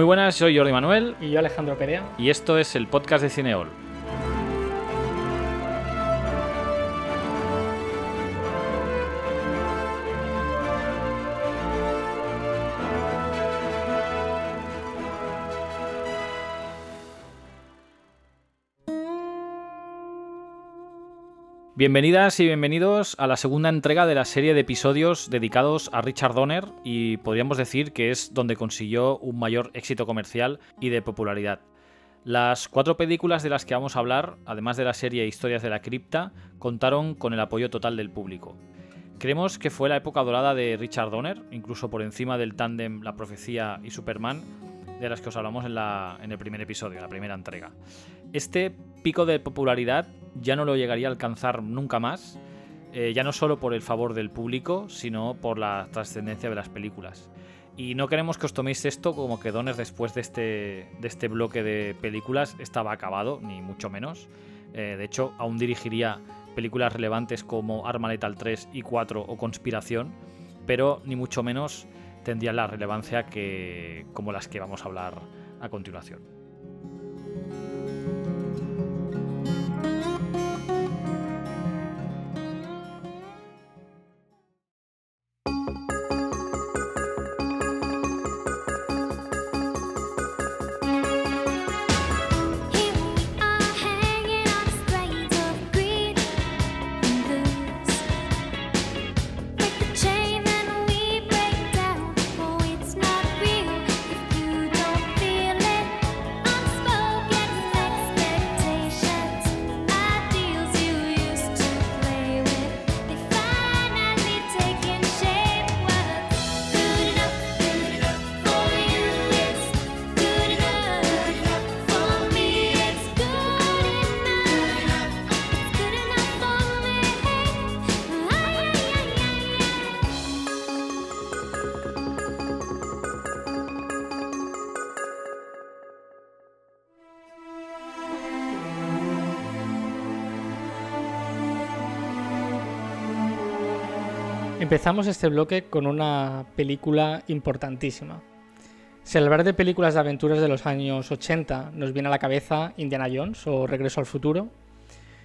Muy buenas, soy Jordi Manuel Y yo Alejandro Perea. y esto es el podcast de Cineol. Bienvenidas y bienvenidos a la segunda entrega de la serie de episodios dedicados a Richard Donner y podríamos decir que es donde consiguió un mayor éxito comercial y de popularidad. Las cuatro películas de las que vamos a hablar, además de la serie Historias de la Cripta, contaron con el apoyo total del público. Creemos que fue la época dorada de Richard Donner, incluso por encima del tándem La Profecía y Superman, de las que os hablamos en, la- en el primer episodio, la primera entrega. Este pico de popularidad ya no lo llegaría a alcanzar nunca más, eh, ya no solo por el favor del público, sino por la trascendencia de las películas. Y no queremos que os toméis esto como que Donner después de este, de este bloque de películas estaba acabado, ni mucho menos. Eh, de hecho, aún dirigiría películas relevantes como Arma Letal 3 y 4 o Conspiración, pero ni mucho menos tendrían la relevancia que, como las que vamos a hablar a continuación. Empezamos este bloque con una película importantísima. Si al hablar de películas de aventuras de los años 80 nos viene a la cabeza Indiana Jones o Regreso al futuro,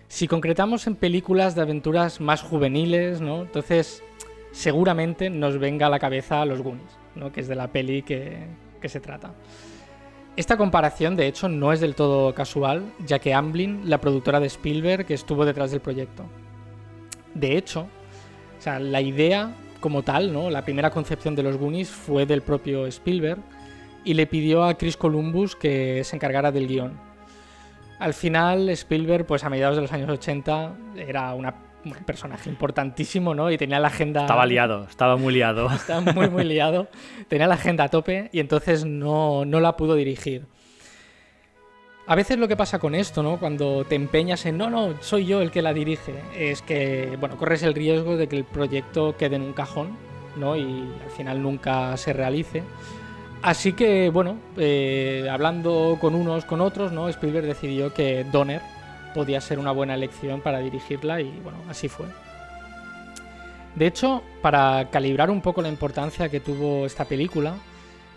si concretamos en películas de aventuras más juveniles, entonces seguramente nos venga a la cabeza Los Goonies, ¿no? que es de la peli que, que se trata. Esta comparación, de hecho, no es del todo casual, ya que Amblin, la productora de Spielberg, estuvo detrás del proyecto. De hecho, sea, la idea como tal, ¿no? La primera concepción de los Goonies fue del propio Spielberg y le pidió a Chris Columbus que se encargara del guion. Al final, Spielberg, pues a mediados de los años 80, era una- un personaje importantísimo, ¿no? Y tenía la agenda... Estaba liado, estaba muy liado. Estaba muy, muy liado. Tenía la agenda a tope y entonces no, no la pudo dirigir. A veces lo que pasa con esto, ¿no? Cuando te empeñas en no, no, soy yo el que la dirige, es que, bueno, corres el riesgo de que el proyecto quede en un cajón, ¿no? Y al final nunca se realice. Así que, bueno, eh, hablando con unos, con otros, ¿no? Spielberg decidió que Donner podía ser una buena elección para dirigirla y, bueno, así fue. De hecho, para calibrar un poco la importancia que tuvo esta película,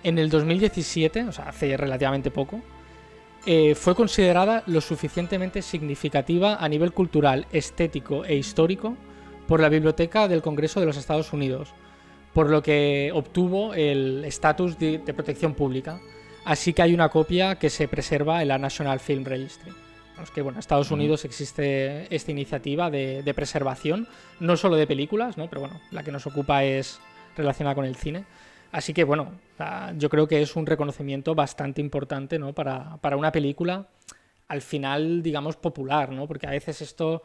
en el 2017, o sea, hace relativamente poco, eh, fue considerada lo suficientemente significativa a nivel cultural, estético e histórico por la Biblioteca del Congreso de los Estados Unidos, por lo que obtuvo el estatus de, de protección pública. Así que hay una copia que se preserva en la National Film Registry. Es que, bueno, en Estados. Unidos existe esta iniciativa de, de preservación, no solo de películas, ¿no? pero bueno, la que nos ocupa es relacionada con el cine. Así que, bueno, ah, yo creo que es un reconocimiento bastante importante ¿no? para, para una película, al final, digamos, popular, ¿no? porque a veces esto,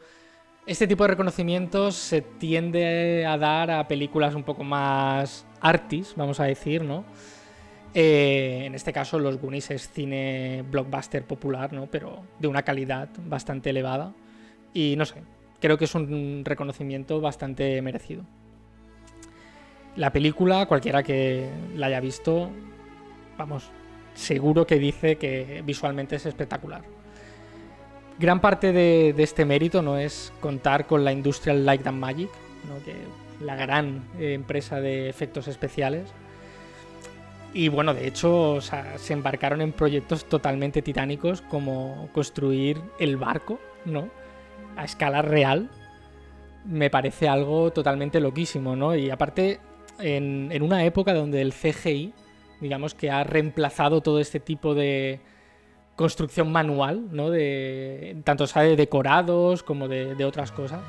este tipo de reconocimientos se tiende a dar a películas un poco más artis, vamos a decir, ¿no? Eh, en este caso, Los Goonies es cine blockbuster popular, ¿no? Pero de una calidad bastante elevada. Y no sé, creo que es un reconocimiento bastante merecido. La película, cualquiera que la haya visto, vamos, seguro que dice que visualmente es espectacular. Gran parte de, este mérito no es contar con la Industrial Light and Magic, ¿no? que la gran eh, empresa de efectos especiales. Y bueno, de hecho, se embarcaron en proyectos totalmente titánicos como construir el barco, ¿no? A escala real. Me parece algo totalmente loquísimo, ¿no? Y aparte, en, una época donde el CGI, digamos que ha reemplazado todo este tipo de construcción manual, ¿no? De, tanto de decorados como de, de otras cosas.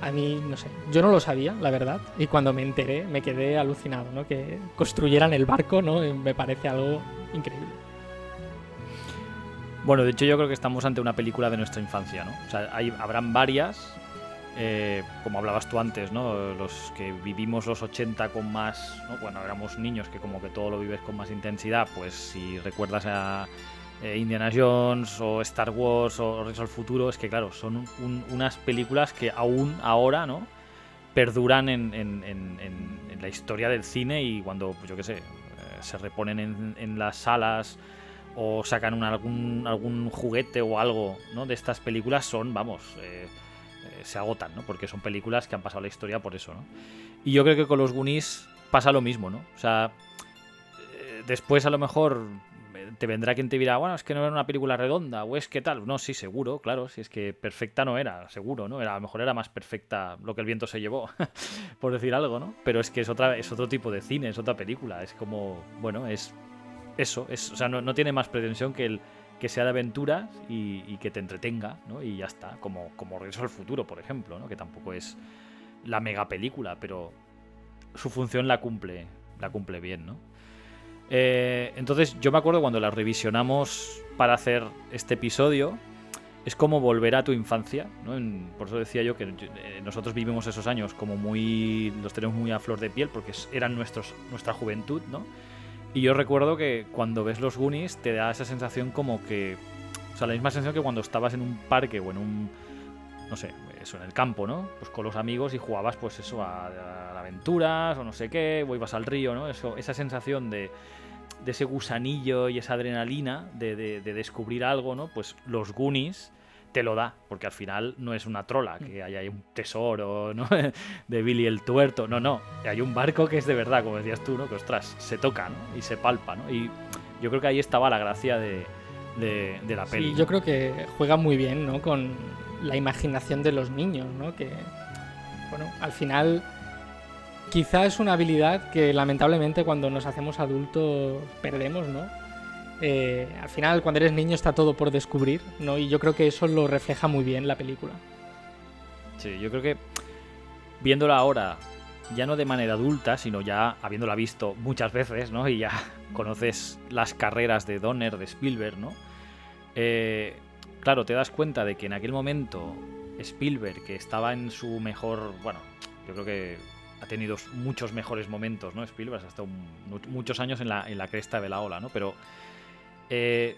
A mí, no sé, yo no lo sabía, la verdad, y cuando me enteré me quedé alucinado, ¿no? Que construyeran el barco, ¿no? Eh, Me parece algo increíble. Bueno, de hecho yo creo que estamos ante una película de nuestra infancia, ¿no? O sea, hay, habrán varias, eh, como hablabas tú antes, ¿no? Los que vivimos los 80 con más, ¿no? Cuando éramos niños, que como que todo lo vives con más intensidad, pues si recuerdas a eh, Indiana Jones o Star Wars o Regreso al Futuro, es que claro, son un- unas películas que aún ahora, ¿no? Perduran en, en- en- en- la historia del cine y cuando, pues yo qué sé, eh, se reponen en, las salas o sacan un- algún, algún juguete o algo de estas películas son, vamos, eh, se agotan, ¿no? Porque son películas que han pasado la historia por eso, ¿no? Y yo creo que con los Goonies pasa lo mismo, ¿no? O sea, eh, después a lo mejor eh, te vendrá quien te dirá, bueno, es que no era una película redonda, o es que tal. No, sí, seguro, claro, si es que perfecta no era, seguro, ¿no? Era, a lo mejor era más perfecta lo que el viento se llevó, por decir algo, ¿no? Pero es que es, otra, es otro tipo de cine, es otra película, es como, bueno, es eso, es, o sea, no, no tiene más pretensión que el que sea de aventuras y, que te entretenga, ¿no? Y ya está, como, como Regreso al Futuro, por ejemplo, ¿no? Que tampoco es la mega película, pero su función la cumple, la cumple bien, ¿no? Eh, entonces yo me acuerdo cuando la revisionamos para hacer este episodio, es como volver a tu infancia, ¿no? Por eso decía yo que eh, nosotros vivimos esos años como muy, los tenemos muy a flor de piel porque eran nuestros, nuestra juventud, ¿no? Y yo recuerdo que cuando ves los Goonies te da esa sensación como que, o sea, la misma sensación que cuando estabas en un parque o en un, no sé, eso, en el campo, ¿no? Pues con los amigos y jugabas, pues eso, a, a aventuras o no sé qué, o ibas al río, ¿no? Eso, esa sensación de, de ese gusanillo y esa adrenalina de, de- de descubrir algo, ¿no? Pues los Goonies te lo da, porque al final no es una trola, que haya ahí un tesoro, ¿no? De Billy el tuerto, no, no, hay un barco que es de verdad, como decías tú, ¿no? Que ostras, se toca, ¿no? Y se palpa, ¿no? Y yo creo que ahí estaba la gracia de, de- de la peli. Sí, yo creo que juega muy bien, ¿no? Con la imaginación de los niños, ¿no? Que, bueno, al final quizá es una habilidad que lamentablemente cuando nos hacemos adultos perdemos, ¿no? Eh, al final cuando eres niño está todo por descubrir, ¿no? Y yo creo que eso lo refleja muy bien la película. Sí, yo creo que viéndola ahora, ya no de manera adulta, sino ya habiéndola visto muchas veces, ¿no? Y ya conoces las carreras de Donner, de Spielberg, ¿no? Eh, claro, te das cuenta de que en aquel momento Spielberg, que estaba en su mejor, bueno, yo creo que ha tenido muchos mejores momentos, ¿no? Spielberg ha estado mu- muchos años en la, en la cresta de la ola, ¿no? Pero eh,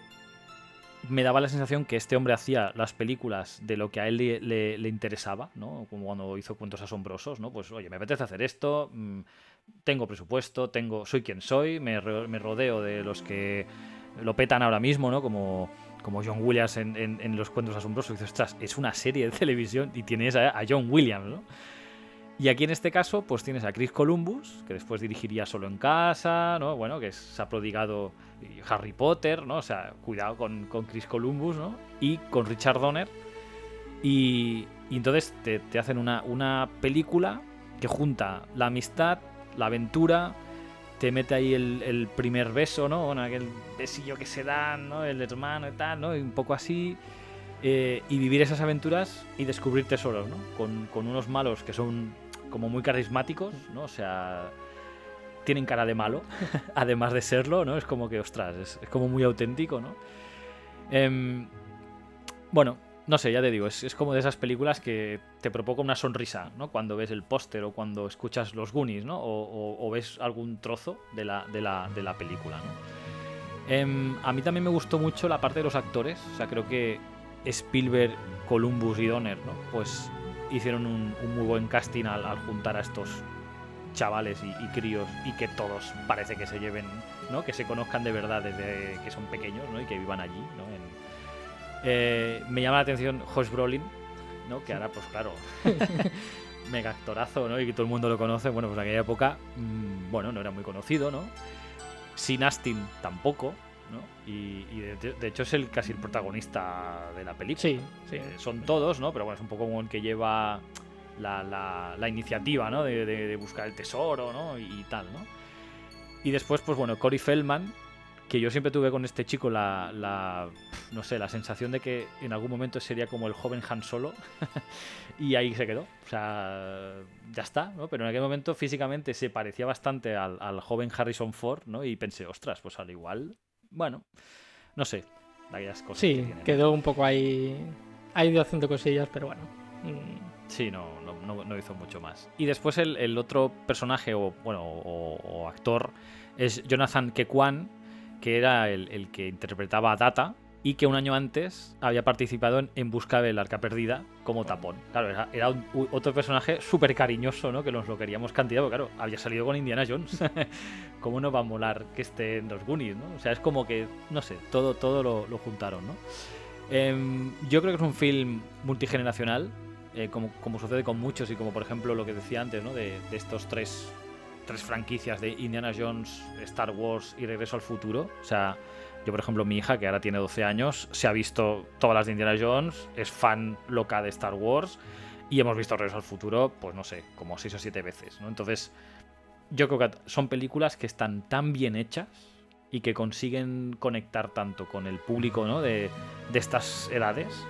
me daba la sensación que este hombre hacía las películas de lo que a él le, interesaba, ¿no? Como cuando hizo Cuentos Asombrosos, ¿no? Pues, oye, me apetece hacer esto, mm, tengo presupuesto, tengo, soy quien soy, me, ro- me rodeo de los que lo petan ahora mismo, ¿no? Como, como John Williams en, en- en Los Cuentos Asombrosos. Y dices, ostras, es una serie de televisión y tienes a, a John Williams, ¿no? Y aquí en este caso, pues tienes a Chris Columbus, que después dirigiría Solo en Casa, ¿no? Bueno, que se ha prodigado Harry Potter, ¿no? O sea, cuidado con, con Chris Columbus, ¿no? Y con Richard Donner. Y, y entonces te, te hacen una, una película que junta la amistad, la aventura, te mete ahí el, el primer beso, ¿no? Bueno, aquel besillo que se dan, ¿no? El hermano y tal, ¿no? Y un poco así. eh, y vivir esas aventuras y descubrir tesoros, ¿no? Con, con unos malos que son como muy carismáticos, ¿no? O sea, tienen cara de malo, además de serlo, ¿no? Es como que, ostras, es, como muy auténtico, ¿no? Em, bueno, no sé, ya te digo, es, como de esas películas que te provoca una sonrisa, ¿no? Cuando ves el póster o cuando escuchas los Goonies, ¿no? O ves algún trozo de la, de la, de la película, ¿no? Em, a mí también me gustó mucho la parte de los actores, o sea, creo que Spielberg, Columbus y Donner, ¿no? Pues hicieron un, un muy buen casting al, al juntar a estos chavales y, y críos y que todos parece que se lleven, ¿no? Que se conozcan de verdad desde que son pequeños, ¿no? Y que vivan allí, ¿no? En- eh, me llama la atención Josh Brolin, ¿no? Que ahora, pues claro, mega actorazo, ¿no? Y que todo el mundo lo conoce. Bueno, pues en aquella época, mm, bueno, no era muy conocido, ¿no? Sin Astin tampoco, ¿no? Y, y de, de hecho es el casi el protagonista de la película. Sí, sí. Eh, son todos, ¿no? Pero bueno, es un poco como el que lleva la, la- la iniciativa, ¿no? De, de- de buscar el tesoro, ¿no? Y, y tal, ¿no? Y después, pues bueno, Cory Feldman, que yo siempre tuve con este chico la, la- no sé, la sensación de que en algún momento sería como el joven Han Solo. y ahí se quedó. O sea, ya está, ¿no? Pero en aquel momento físicamente se parecía bastante al, al joven Harrison Ford, ¿no? Y pensé, ostras, pues al igual, bueno, no sé, aquellas cosas. que Sí, quedó un poco ahí. Ha ido haciendo cosillas, pero bueno. mm, Sí, no, no, no- no hizo mucho más. Y después el, el otro personaje, o bueno, o, o actor, es Jonathan Kekwan, que era el, el que interpretaba a Data y que un año antes había participado en En busca del arca perdida como tapón. Claro, era, era un- u- otro personaje súper cariñoso, ¿no? Que nos lo queríamos cantidad, porque claro, había salido con Indiana Jones. ¿Cómo no va a molar que esté en los Goonies, ¿no? O sea, es como que, no sé, todo, todo lo, lo juntaron, ¿no? Em, yo creo que es un film multigeneracional, eh, como, como sucede con muchos y como por ejemplo lo que decía antes, ¿no? De, de estos tres, tres franquicias de Indiana Jones, Star Wars y Regreso al Futuro. O sea, yo por ejemplo mi hija, que ahora tiene 12 años, se ha visto todas las de Indiana Jones, es fan loca de Star Wars y hemos visto Regreso al Futuro, pues no sé, como 6 o 7 veces, ¿no? Entonces, yo creo que son películas que están tan bien hechas y que consiguen conectar tanto con el público ¿no? de, de estas edades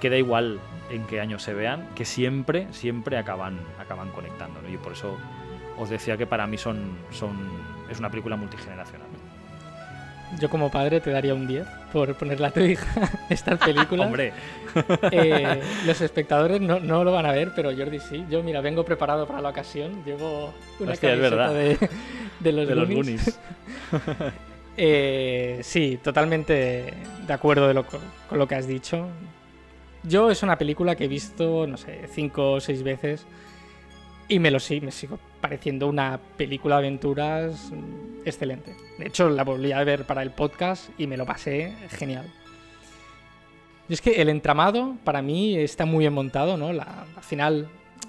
que da igual en qué año se vean, que siempre, siempre acaban, acaban conectando. ¿no? Y por eso os decía que para mí son, son, es una película multigeneracional. Yo como padre te daría un 10 por ponerle a tu hija estas películas. Hombre, Eh, los espectadores no, no lo van a ver, pero Jordi sí. Yo, mira, vengo preparado para la ocasión. Llevo una Hostia, camiseta de, de los de los Goonies. Goonies. Eh, sí, totalmente de acuerdo de lo, co- con lo que has dicho. Yo es una película que he visto, no sé, cinco o seis veces y me lo sí, me sigo pareciendo una película de aventuras excelente. De hecho, la volví a ver para el podcast y me lo pasé genial. Y es que el entramado para mí está muy bien montado, ¿no? La- al final,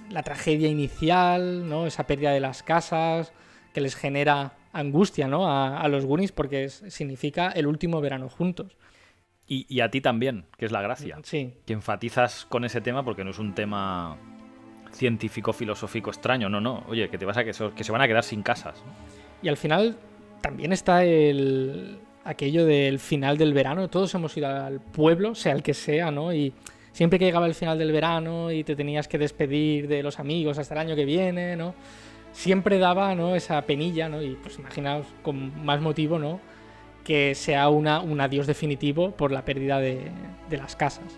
la tragedia inicial, ¿no? Esa pérdida de las casas que les genera angustia, ¿no? A, a los Goonies porque es- significa el último verano juntos. Y, y a ti también, que es la gracia. Sí, Que enfatizas con ese tema porque no es un tema científico, filosófico extraño, no, no. Oye, que te vas a que se, que se van a quedar sin casas. Y al final también está el aquello del final del verano. Todos hemos ido al pueblo, sea el que sea, ¿no? Y siempre que llegaba el final del verano y te tenías que despedir de los amigos hasta el año que viene, ¿no? Siempre daba, ¿no? Esa penilla, ¿no? Y pues imaginaos con más motivo, ¿no? Que sea una, un adiós definitivo por la pérdida de, de las casas.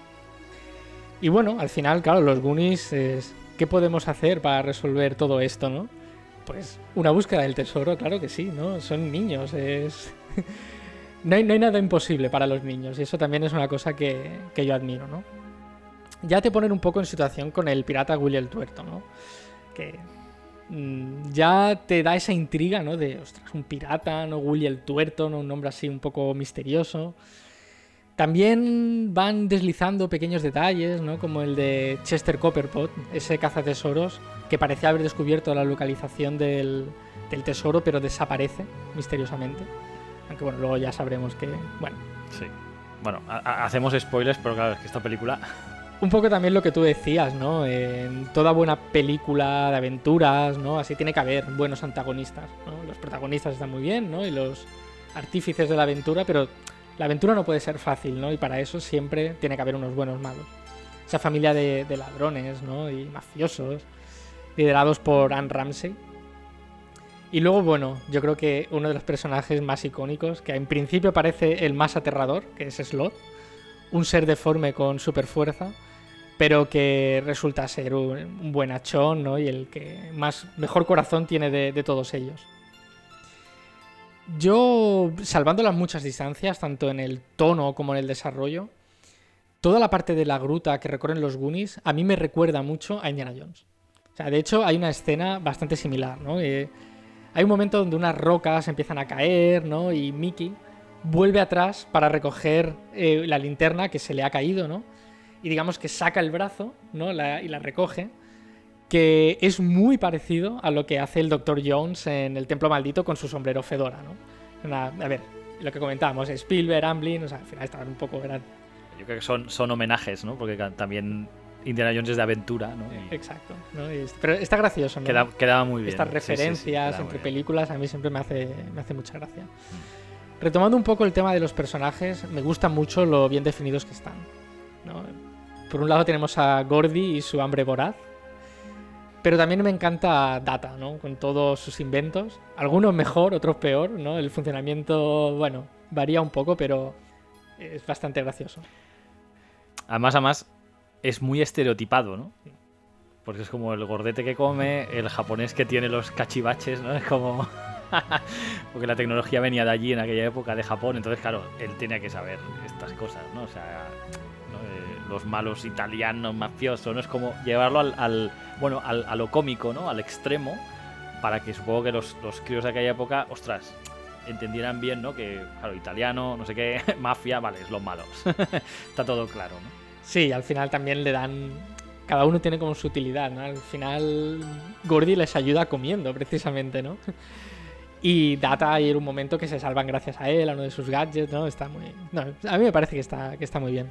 Y bueno, al final, claro, los Goonies es... ¿Qué podemos hacer para resolver todo esto, no? Pues una búsqueda del tesoro, claro que sí, ¿no? Son niños, es... no, hay, nada imposible para los niños y eso también es una cosa que, que yo admiro, ¿no? Ya te ponen un poco en situación con el pirata Willy el Tuerto, ¿no? Que mm, ya te da esa intriga, ¿no? De, ostras, un pirata, ¿no? Willy el Tuerto, ¿no? Un nombre así un poco misterioso. También van deslizando pequeños detalles, ¿no? Como el de Chester Copperpot, ese cazatesoros que parecía haber descubierto la localización del, del tesoro, pero desaparece misteriosamente. Aunque bueno, luego ya sabremos que. Bueno, Sí. Bueno, ha- ha- hacemos spoilers, pero claro, es que esta película. un poco también lo que tú decías, ¿no? En toda buena película de aventuras, ¿no? Así tiene que haber buenos antagonistas, ¿no? Los protagonistas están muy bien, ¿no? Y los artífices de la aventura, pero la aventura no puede ser fácil, ¿no? Y para eso siempre tiene que haber unos buenos malos. Esa familia de, ladrones, ¿no? Y mafiosos, liderados por Anne Ramsey. Y luego, bueno, yo creo que uno de los personajes más icónicos, que en principio parece el más aterrador, que es Slot, un ser deforme con super fuerza, pero que resulta ser un, buen achón, ¿no? Y el que más mejor corazón tiene de todos ellos. Yo, salvando las muchas distancias, tanto en el tono como en el desarrollo, toda la parte de la gruta que recorren los Goonies a mí me recuerda mucho a Indiana Jones. O sea, de hecho, hay una escena bastante similar, ¿no? Eh, hay un momento donde unas rocas empiezan a caer, ¿no? Y Mickey vuelve atrás para recoger eh, la linterna que se le ha caído, ¿no? Y digamos que saca el brazo, ¿no? Y la recoge. Que es muy parecido a lo que hace el Dr. Jones en el Templo Maldito con su sombrero Fedora, ¿no? Una- a ver, lo que comentábamos, Spielberg, Amblin, o sea, al final estaban un poco. Eran, Yo creo que son, son homenajes, ¿no? Porque también Indiana Jones es de aventura, ¿no? Y exacto. ¿no? Y pero está gracioso, ¿no? queda- quedaba muy bien. Estas Sí, sí, sí, referencias muy entre películas a mí siempre me hace, me hace mucha gracia. Retomando un poco el tema de los personajes, me gusta mucho lo bien definidos que están. ¿no? Por un lado tenemos a Gordy y su hambre voraz. Pero también me encanta Data, ¿no? Con todos sus inventos. Algunos mejor, otros peor, ¿no? El funcionamiento, bueno, varía un poco, pero es bastante gracioso. Además, además, es muy estereotipado, ¿no? Porque es como el gordete que come, el japonés que tiene los cachivaches, ¿no? Es como... Porque la tecnología venía de allí en aquella época, de Japón, entonces, claro, él tenía que saber estas cosas, ¿no? O sea, ¿no? Los malos italianos, mafiosos, ¿no? Es como llevarlo al, bueno, al- a lo cómico, ¿no? Al extremo, para que supongo que los, los críos de aquella época, ostras, entendieran bien, ¿no? Que, claro, italiano, no sé qué, mafia, vale, es los malos. Está todo claro, ¿no? Sí, al final también le dan. Cada uno tiene como su utilidad. Al final, Gordy les ayuda comiendo, precisamente, ¿no? Y Data hay un momento que se salvan gracias a él, a uno de sus gadgets, ¿no? Está muy. A mí me parece que está, que está muy bien.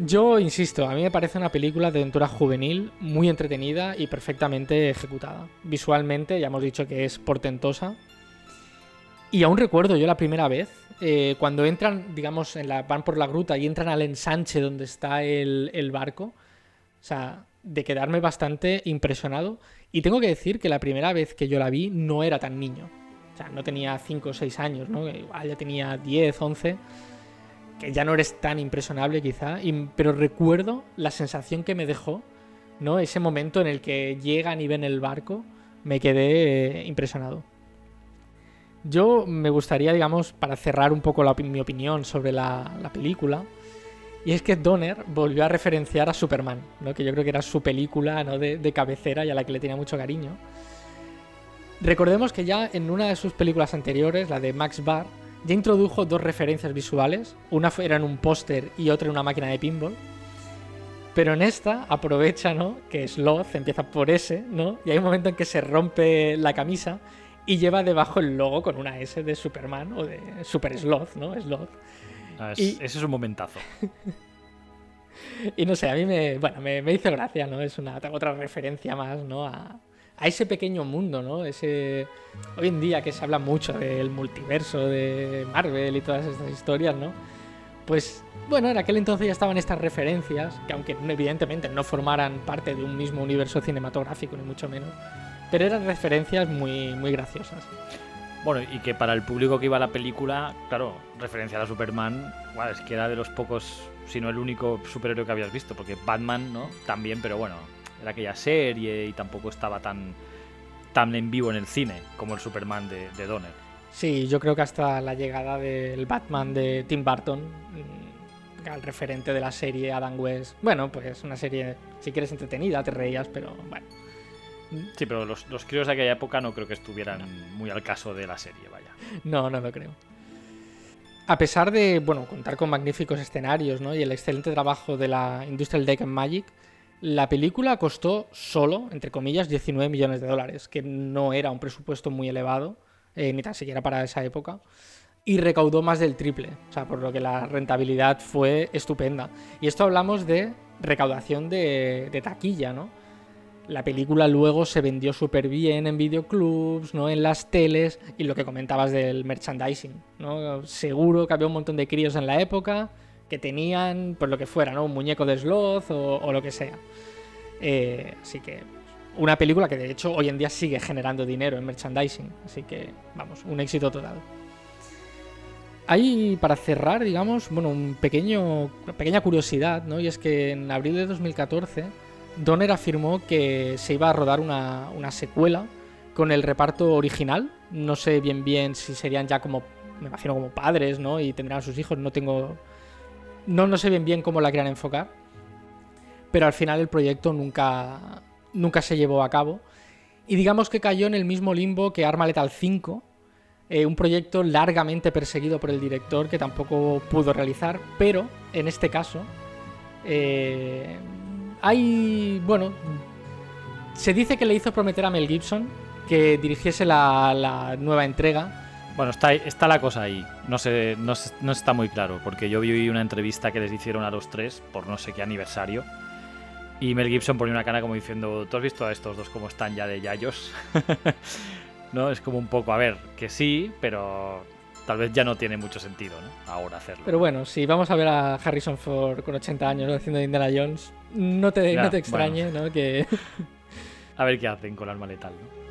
Yo insisto, a mí me parece una película de aventura juvenil muy entretenida y perfectamente ejecutada. Visualmente, ya hemos dicho que es portentosa. Y aún recuerdo yo la primera vez, eh, cuando entran, digamos, van por la gruta y entran al ensanche donde está el, el barco. O sea, de quedarme bastante impresionado. Y tengo que decir que la primera vez que yo la vi no era tan niño. O sea, no tenía 5 o 6 años, ¿no? Igual ya tenía 10, 11. Ya no eres tan impresionable quizá. pero recuerdo la sensación que me dejó, ¿no? Ese momento en el que llegan y ven el barco. Me quedé eh, impresionado. Yo me gustaría, digamos, para cerrar un poco la mi opinión sobre la, la película, y es que Donner volvió a referenciar a Superman, ¿no? que yo creo que era su película ¿no? de, de cabecera y a la que le tenía mucho cariño. Recordemos que ya en una de sus películas anteriores, la de Max Barr, ya introdujo dos referencias visuales, una era en un póster y otra en una máquina de pinball. Pero en esta aprovecha, ¿no? Que Sloth empieza por S, ¿no? Y hay un momento en que se rompe la camisa y lleva debajo el logo con una S de Superman o de Super Sloth, ¿no? Sloth. Ah, es- Y- Ese es un momentazo. Y no sé, a mí me, bueno, me, me hizo gracia, ¿no? Es una otra referencia más, ¿no? A, a ese pequeño mundo, ¿no? Ese hoy en día que se habla mucho del multiverso de Marvel y todas estas historias, ¿no? Pues bueno, en aquel entonces ya estaban estas referencias que aunque evidentemente no formaran parte de un mismo universo cinematográfico ni mucho menos, pero eran referencias muy muy graciosas. Bueno, y que para el público que iba a la película, claro, referenciar a Superman, bueno, es que era de los pocos, si no el único superhéroe que habías visto, porque Batman, ¿no? También, pero bueno, era aquella serie y tampoco estaba tan, tan en vivo en el cine como el Superman de, de Donner. Sí, yo creo que hasta la llegada del Batman de Tim Burton, mm, al referente de la serie Adam West. Bueno, pues una serie, si quieres entretenida, te reías, pero bueno. Sí, pero los, los críos de aquella época no creo que estuvieran muy al caso de la serie, vaya. No, no lo creo. A pesar de, bueno, contar con magníficos escenarios, ¿no? Y el excelente trabajo de la Industrial Deck and Magic, la película costó solo, entre comillas, 19 millones de dólares, que no era un presupuesto muy elevado, eh, ni tan siquiera para esa época, y recaudó más del triple, o sea, por lo que la rentabilidad fue estupenda. Y esto hablamos de recaudación de, taquilla, ¿no? La película luego se vendió súper bien en videoclubs, ¿no? En las teles y lo que comentabas del merchandising, ¿no? Seguro que había un montón de críos en la época que tenían, pues lo que fuera, ¿no? Un muñeco de Sloth o, o lo que sea. Eh, así que una película que de hecho hoy en día sigue generando dinero en merchandising. Así que, vamos, un éxito total. Hay, para cerrar, digamos, bueno, un pequeño, una pequeña curiosidad, ¿no? Y es que en abril de 2014 Donner afirmó que se iba a rodar una, una secuela con el reparto original. No sé bien bien si serían ya como, me imagino como padres, ¿no? Y tendrán sus hijos. No tengo, no, no sé bien bien cómo la quieran enfocar. Pero al final el proyecto nunca, nunca se llevó a cabo. Y digamos que cayó en el mismo limbo que Arma Letal 5, eh, un proyecto largamente perseguido por el director que tampoco pudo realizar, pero en este caso eh, hay, bueno, se dice que le hizo prometer a Mel Gibson que dirigiese la, la nueva entrega, Bueno, está, está la cosa ahí. No, sé, no, no está muy claro, porque yo vi una entrevista que les hicieron a los tres por no sé qué aniversario. Y Mel Gibson ponía una cara como diciendo, ¿tú has visto a estos dos cómo están ya de yayos? no, es como un poco, a ver, que sí, pero tal vez ya no tiene mucho sentido, ¿no? Ahora hacerlo. Pero bueno, si vamos a ver a Harrison Ford con 80 años haciendo Indiana Jones, no te, Ya, no te extrañe, ¿no? Que A ver qué hacen con arma letal, ¿no?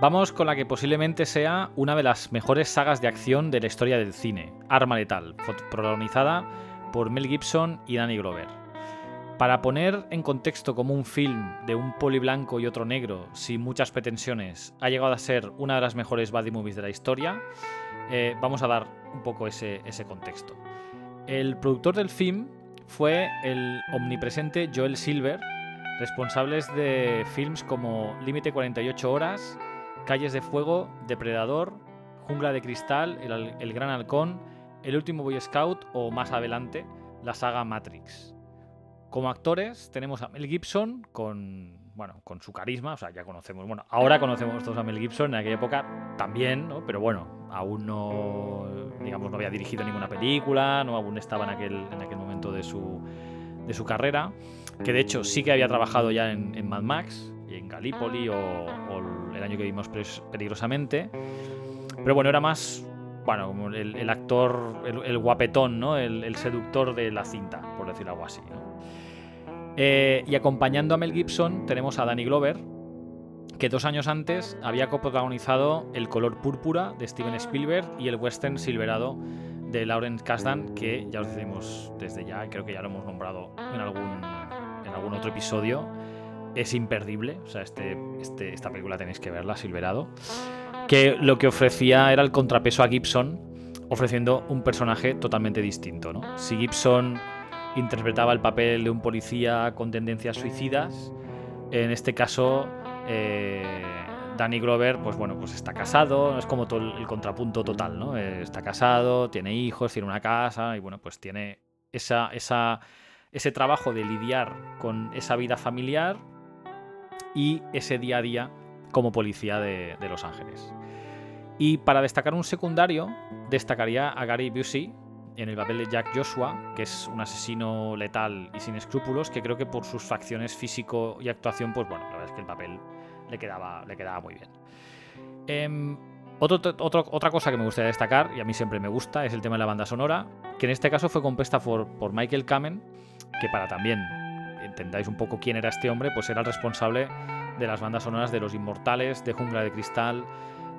Vamos con la que posiblemente sea una de las mejores sagas de acción de la historia del cine, Arma Letal, protagonizada por Mel Gibson y Danny Glover. Para poner en contexto cómo un film de un poli blanco y otro negro, sin muchas pretensiones, ha llegado a ser una de las mejores buddy movies de la historia, eh, vamos a dar un poco ese, ese contexto. El productor del film fue el omnipresente Joel Silver, responsables de films como Límite 48 horas, Calles de Fuego, Depredador, Jungla de Cristal, El, Gran Halcón, El Último Boy Scout o más adelante la saga Matrix. Como actores tenemos a Mel Gibson con, bueno, con su carisma, o sea, ya conocemos, bueno, ahora conocemos a Mel Gibson, en aquella época también, ¿no? Pero bueno, aún no, digamos, no había dirigido ninguna película, no aún estaba en aquel, en aquel momento de su, de su carrera, que de hecho sí que había trabajado ya en, Mad Max y en Gallipoli o el año que vimos peligrosamente, pero bueno, era más, bueno, el, actor, el, guapetón, ¿no? El, seductor de la cinta, por decirlo algo así. Eh, y acompañando a Mel Gibson tenemos a Danny Glover, que dos años antes había coprotagonizado El color púrpura de Steven Spielberg y el western Silverado de Lawrence Kasdan, que ya os decimos desde ya, creo que ya lo hemos nombrado en algún, en algún otro episodio. Es imperdible, o sea, este, este- esta película tenéis que verla, Silverado. Que lo que ofrecía era el contrapeso a Gibson, ofreciendo un personaje totalmente distinto. ¿no? Si Gibson interpretaba el papel de un policía con tendencias suicidas, en este caso eh, Danny Glover, pues bueno, pues está casado, es como todo el, el contrapunto total, ¿no? Eh, está casado, tiene hijos, tiene una casa y bueno, pues tiene esa, esa, ese trabajo de lidiar con esa vida familiar y ese día a día como policía de, Los Ángeles. Y para destacar un secundario, destacaría a Gary Busey en el papel de Jack Joshua, que es un asesino letal y sin escrúpulos, que creo que por sus facciones físico y actuación, pues bueno, la verdad es que el papel le quedaba, le quedaba muy bien. Otro- otra cosa que me gustaría destacar, y a mí siempre me gusta, es el tema de la banda sonora, que en este caso fue compuesta por, por Michael Kamen, que para también entendáis un poco quién era este hombre, pues era el responsable de las bandas sonoras de Los Inmortales, de Jungla de Cristal,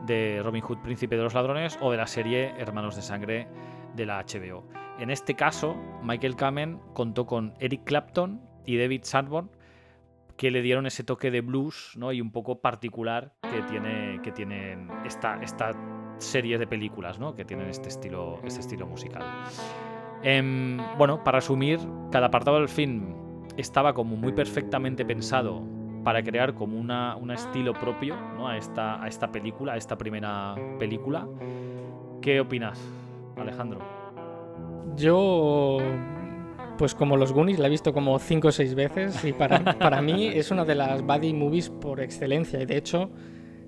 de Robin Hood, Príncipe de los Ladrones, o de la serie Hermanos de Sangre de la HBO. En este caso, Michael Kamen contó con Eric Clapton y David Sanborn, que le dieron ese toque de blues ¿no? y un poco particular que, tiene, que tienen esta, esta serie de películas ¿no? que tienen este estilo, este estilo musical. Em, bueno, para resumir, cada apartado del film estaba como muy perfectamente pensado para crear como una, un estilo propio ¿no? a, esta, a esta película, a esta primera película. ¿Qué opinas, Alejandro? Yo, pues como los Goonies, la he visto como 5 o 6 veces y para, para mí es una de las buddy movies por excelencia. Y de hecho,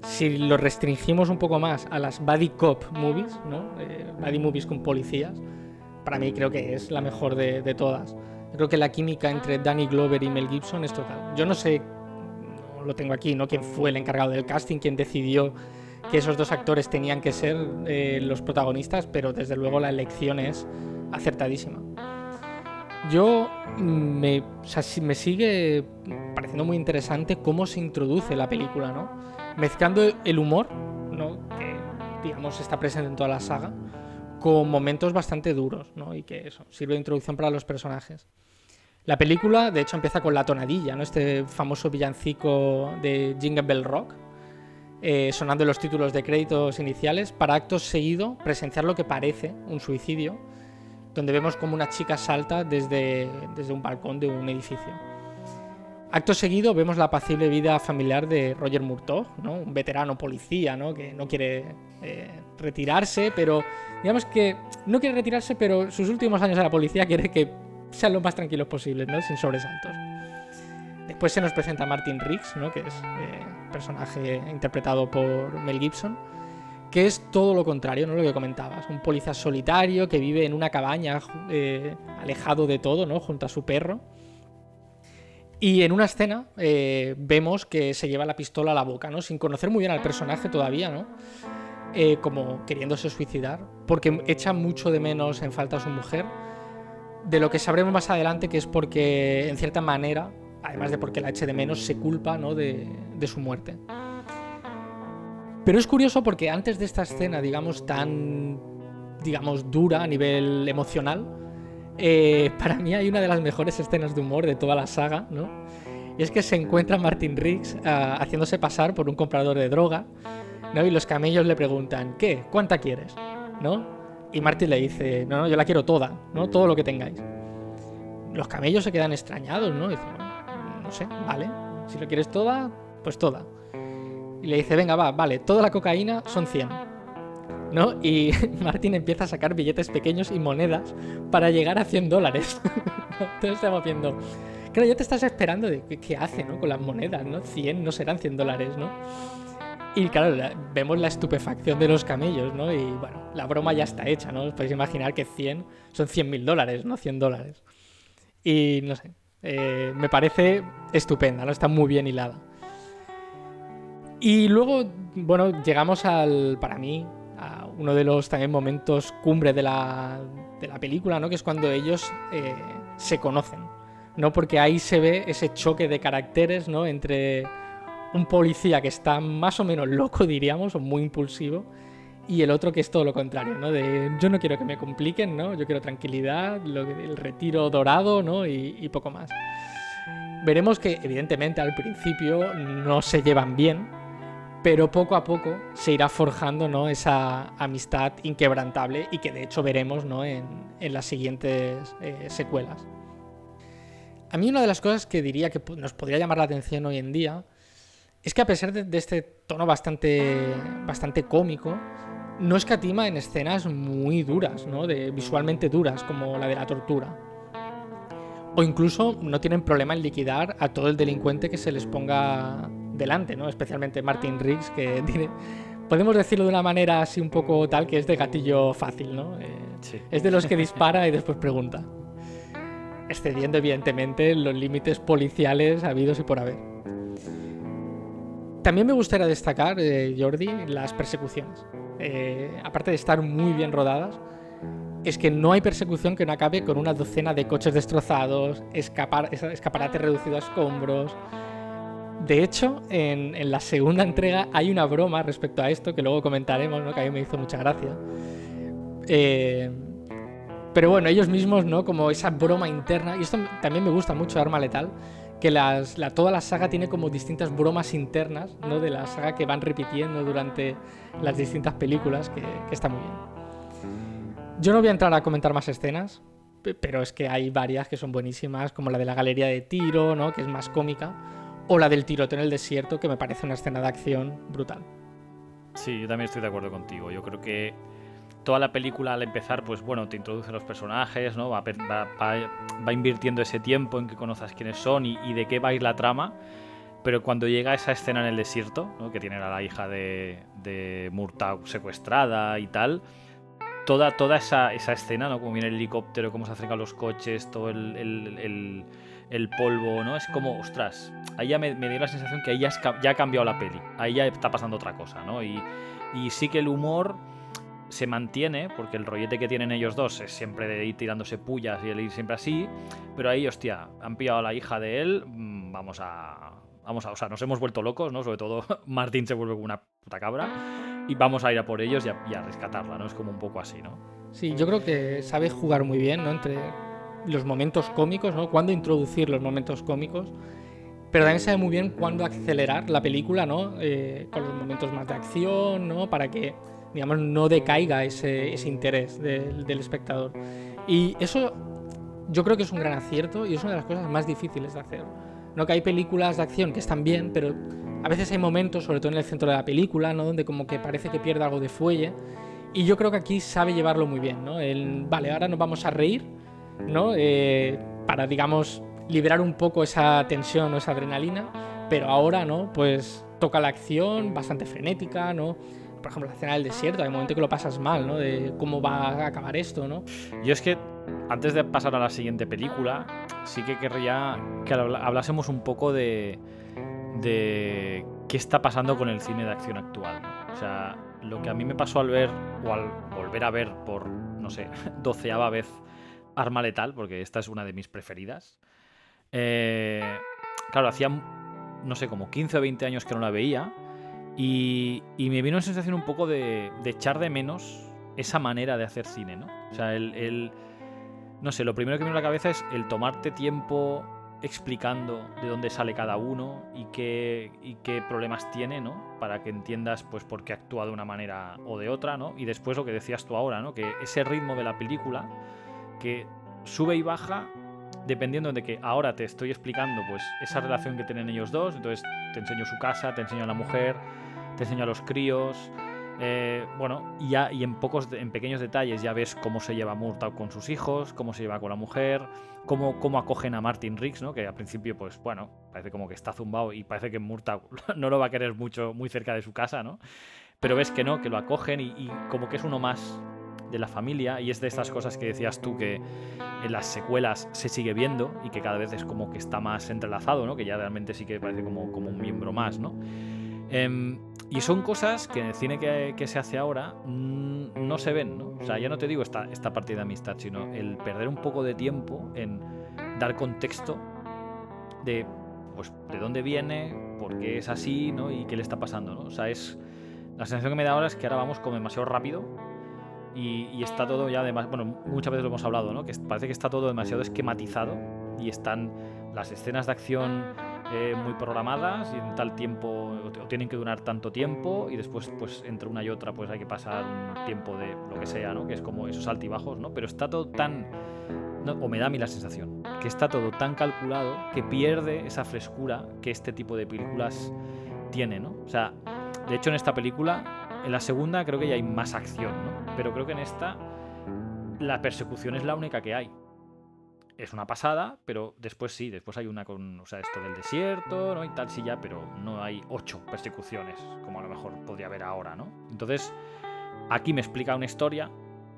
si lo restringimos un poco más a las buddy cop movies, ¿no? Eh, movies con policías, para mí creo que es la mejor de todas. Creo que la química entre Danny Glover y Mel Gibson es total. Yo no sé, no lo tengo aquí, ¿no? ¿Quién fue el encargado del casting? ¿Quién decidió que esos dos actores tenían que ser eh, los protagonistas? Pero desde luego la elección es acertadísima. Yo mm, me, o sea, me sigue pareciendo muy interesante cómo se introduce la película, ¿no? Mezclando el humor, ¿no? Que digamos está presente en toda la saga, con momentos bastante duros, ¿no? Y que eso sirve de introducción para los personajes. La película, de hecho, empieza con la tonadilla, ¿no? Este famoso villancico de Jingle Bell Rock, eh, sonando los títulos de créditos iniciales, para acto seguido presenciar lo que parece un suicidio, donde vemos como una chica salta desde, desde un balcón de un edificio. Acto seguido vemos la apacible vida familiar de Roger Murtaugh, ¿no? un veterano policía ¿no? que no quiere eh, retirarse, pero digamos que no quiere retirarse, pero sus últimos años de la policía quiere que sean lo más tranquilos posibles, ¿no? sin sobresaltos. Después se nos presenta Martin Riggs, ¿no? que es eh, personaje interpretado por Mel Gibson, que es todo lo contrario, ¿no? lo que comentabas. Un policía solitario que vive en una cabaña eh, alejado de todo, ¿no? junto a su perro. Y en una escena eh, vemos que se lleva la pistola a la boca, ¿no? Sin conocer muy bien al personaje todavía, ¿no? Eh, como queriéndose suicidar, porque echa mucho de menos en falta a su mujer. De lo que sabremos más adelante, que es porque, en cierta manera, además de porque la eche de menos, se culpa ¿no? de, de su muerte. Pero es curioso porque antes de esta escena, digamos, tan, digamos, dura a nivel emocional, eh, para mí hay una de las mejores escenas de humor de toda la saga, ¿no? Y es que se encuentra Martin Riggs ah, haciéndose pasar por un comprador de droga, ¿no? Y los camellos le preguntan, ¿qué? ¿Cuánta quieres? ¿No? Y Martin le dice, no, no, yo la quiero toda, ¿no? Todo lo que tengáis. Los camellos se quedan extrañados, ¿no? Dicen, "Bueno, no sé, vale, si lo quieres toda, pues toda. Y le dice, venga, va, vale, toda la cocaína son 100. ¿No? Y Martin empieza a sacar billetes pequeños y monedas para llegar a 100 dólares. Entonces estamos viendo. Claro, ya te estás esperando de qué hace, ¿no? Con las monedas, ¿no? 100 no serán 100 dólares, ¿no? Y claro, la- vemos la estupefacción de los camellos, ¿no? Y bueno, la broma ya está hecha, ¿no? Os podéis imaginar que 100 son 100 mil dólares, no 100 dólares. Y no sé, eh, me parece estupenda, ¿no? Está muy bien hilada. Y luego, bueno, llegamos al, para mí, a uno de los también momentos cumbre de la, de la película, ¿no? Que es cuando ellos eh, se conocen, ¿no? Porque ahí se ve ese choque de caracteres, ¿no? Entre un policía que está más o menos loco, diríamos, o muy impulsivo, y el otro que es todo lo contrario, ¿no? De yo no quiero que me compliquen, ¿no? Yo quiero tranquilidad, lo el retiro dorado, ¿no? Y, poco más. Veremos que, evidentemente, al principio no se llevan bien, pero poco a poco se irá forjando ¿no? esa amistad inquebrantable y que de hecho veremos ¿no? en, en las siguientes eh, secuelas. A mí una de las cosas que diría que nos podría llamar la atención hoy en día es que a pesar de, de este tono bastante, bastante cómico, no escatima en escenas muy duras, ¿no? de, visualmente duras, como la de la tortura. O incluso no tienen problema en liquidar a todo el delincuente que se les ponga delante, ¿no? Especialmente Martin Riggs, que tiene, podemos decirlo de una manera así un poco tal que es de gatillo fácil, ¿no? Eh, Sí. es de los que dispara y después pregunta. Excediendo, evidentemente, los límites policiales habidos y por haber. También me gustaría destacar, eh, Jordi, las persecuciones. Eh, aparte de estar muy bien rodadas, es que no hay persecución que no acabe con una docena de coches destrozados, escapar, es- escaparates reducidos a escombros. De hecho, en, la segunda entrega hay una broma respecto a esto que luego comentaremos, ¿no? que a mí me hizo mucha gracia. Eh, pero bueno, ellos mismos, ¿no? Como esa broma interna. Y esto también me gusta mucho Arma Letal. Que toda la saga tiene como distintas bromas internas, ¿no? De la saga que van repitiendo durante las distintas películas, que, está muy bien. Yo no voy a entrar a comentar más escenas, pe- pero es que hay varias que son buenísimas, como la de la galería de tiro. Que es más cómica. O la del tiroteo en el desierto, que me parece una escena de acción brutal. Sí, yo también estoy de acuerdo contigo. Yo creo que toda la película al empezar, pues bueno, te introduce los personajes, ¿no? Va, va- va- va invirtiendo ese tiempo en que conozcas quiénes son y, de qué va la trama. Pero cuando llega esa escena en el desierto, ¿no? que tiene a la hija de, de secuestrada y tal, toda, toda esa, esa escena, ¿no? Como viene el helicóptero, cómo se acercan los coches, todo el, polvo, ¿no? Es como, ostras, ahí ya me, me dio la sensación que ahí ya ha cambiado la peli, ahí ya está pasando otra cosa, ¿no? Y, y sí que el humor se mantiene, porque el rollete que tienen ellos dos es siempre de ir tirándose pullas y el ir siempre así, pero ahí, hostia, han pillado a la hija de él, mm, vamos a... Vamos a, o sea, nos hemos vuelto locos, ¿no? Sobre todo Martín se vuelve como una puta cabra y vamos a ir a por ellos y a, y a rescatarla, ¿no? Es como un poco así, ¿no? Sí, yo creo que sabe jugar muy bien, ¿no? Entre los momentos cómicos, ¿no? Cuándo introducir los momentos cómicos, pero también sabe muy bien cuándo acelerar la película, ¿no? Eh, con los momentos más de acción, ¿no? Para que, digamos, no decaiga ese, ese interés del, del espectador. Y eso yo creo que es un gran acierto y es una de las cosas más difíciles de hacer. ¿no? Que hay películas de acción que están bien, pero a veces hay momentos, sobre todo en el centro de la película, ¿no? Donde como que parece que pierde algo de fuelle. Y yo creo que aquí sabe llevarlo muy bien, ¿no? El, vale, ahora nos vamos a reír, ¿no? Eh, para, digamos, liberar un poco esa tensión o esa adrenalina, pero ahora, ¿no? Pues toca la acción, bastante frenética, ¿no? Por ejemplo, la escena del desierto, hay un momento que lo pasas mal, ¿no? De cómo va a acabar esto, ¿no? Yo es que antes de pasar a la siguiente película, sí que querría que hablásemos un poco de, de qué está pasando con el cine de acción actual. O sea, lo que a mí me pasó al ver, o al volver a ver por, no sé, doceava vez Arma Letal, porque esta es una de mis preferidas. Eh, claro, hacía, no sé, como 15 o 20 años que no la veía. Y, me vino una sensación un poco de, de echar de menos esa manera de hacer cine, ¿no? O sea, el, el- No sé, lo primero que me viene a la cabeza es el tomarte tiempo explicando de dónde sale cada uno y qué, y qué problemas tiene, ¿no? Para que entiendas, pues, por qué actúa de una manera o de otra, ¿no? Y después lo que decías tú ahora, ¿no? Que ese ritmo de la película que sube y baja dependiendo de que ahora te estoy explicando, pues, esa relación que tienen ellos dos, entonces te enseño su casa, te enseño a la mujer, te enseño a los críos, eh, bueno, y, ya, y en, pocos, en pequeños detalles ya ves cómo se lleva Murtaugh con sus hijos, cómo se lleva con la mujer, cómo, cómo acogen a Martin Riggs, ¿no? Que al principio, pues bueno, parece como que está zumbado y parece que Murtaugh no lo va a querer mucho muy cerca de su casa, ¿no? Pero ves que no, que lo acogen y, y como que es uno más de la familia y es de estas cosas que decías tú que en las secuelas se sigue viendo y que cada vez es como que está más entrelazado, ¿no? Que ya realmente sí que parece como, como un miembro más, ¿no? Em, y son cosas que en el cine que, se hace ahora mm, no se ven, ¿no? O sea, ya no te digo esta, esta partida de amistad, sino el perder un poco de tiempo en dar contexto de, pues, de dónde viene, por qué es así, ¿no? Y qué le está pasando, ¿no? O sea, es... La sensación que me da ahora es que ahora vamos como demasiado rápido y, y está todo ya además, bueno, muchas veces lo hemos hablado, ¿no? Que parece que está todo demasiado esquematizado y están las escenas de acción muy programadas y en tal tiempo o, tienen que durar tanto tiempo y después pues entre una y otra pues hay que pasar un tiempo de lo que sea, ¿no? Que es como esos altibajos, ¿no? Pero está todo tan o me da a mí la sensación que está todo tan calculado que pierde esa frescura que este tipo de películas tiene, ¿no? O sea, de hecho en esta película, en la segunda creo que ya hay más acción, ¿no? Pero creo que en esta la persecución es la única que hay. Es una pasada, pero después sí, después hay una con, o sea, esto del desierto, ¿no? Y tal, sí ya, pero no hay ocho persecuciones, como a lo mejor podría haber ahora, ¿no? Entonces, aquí me explica una historia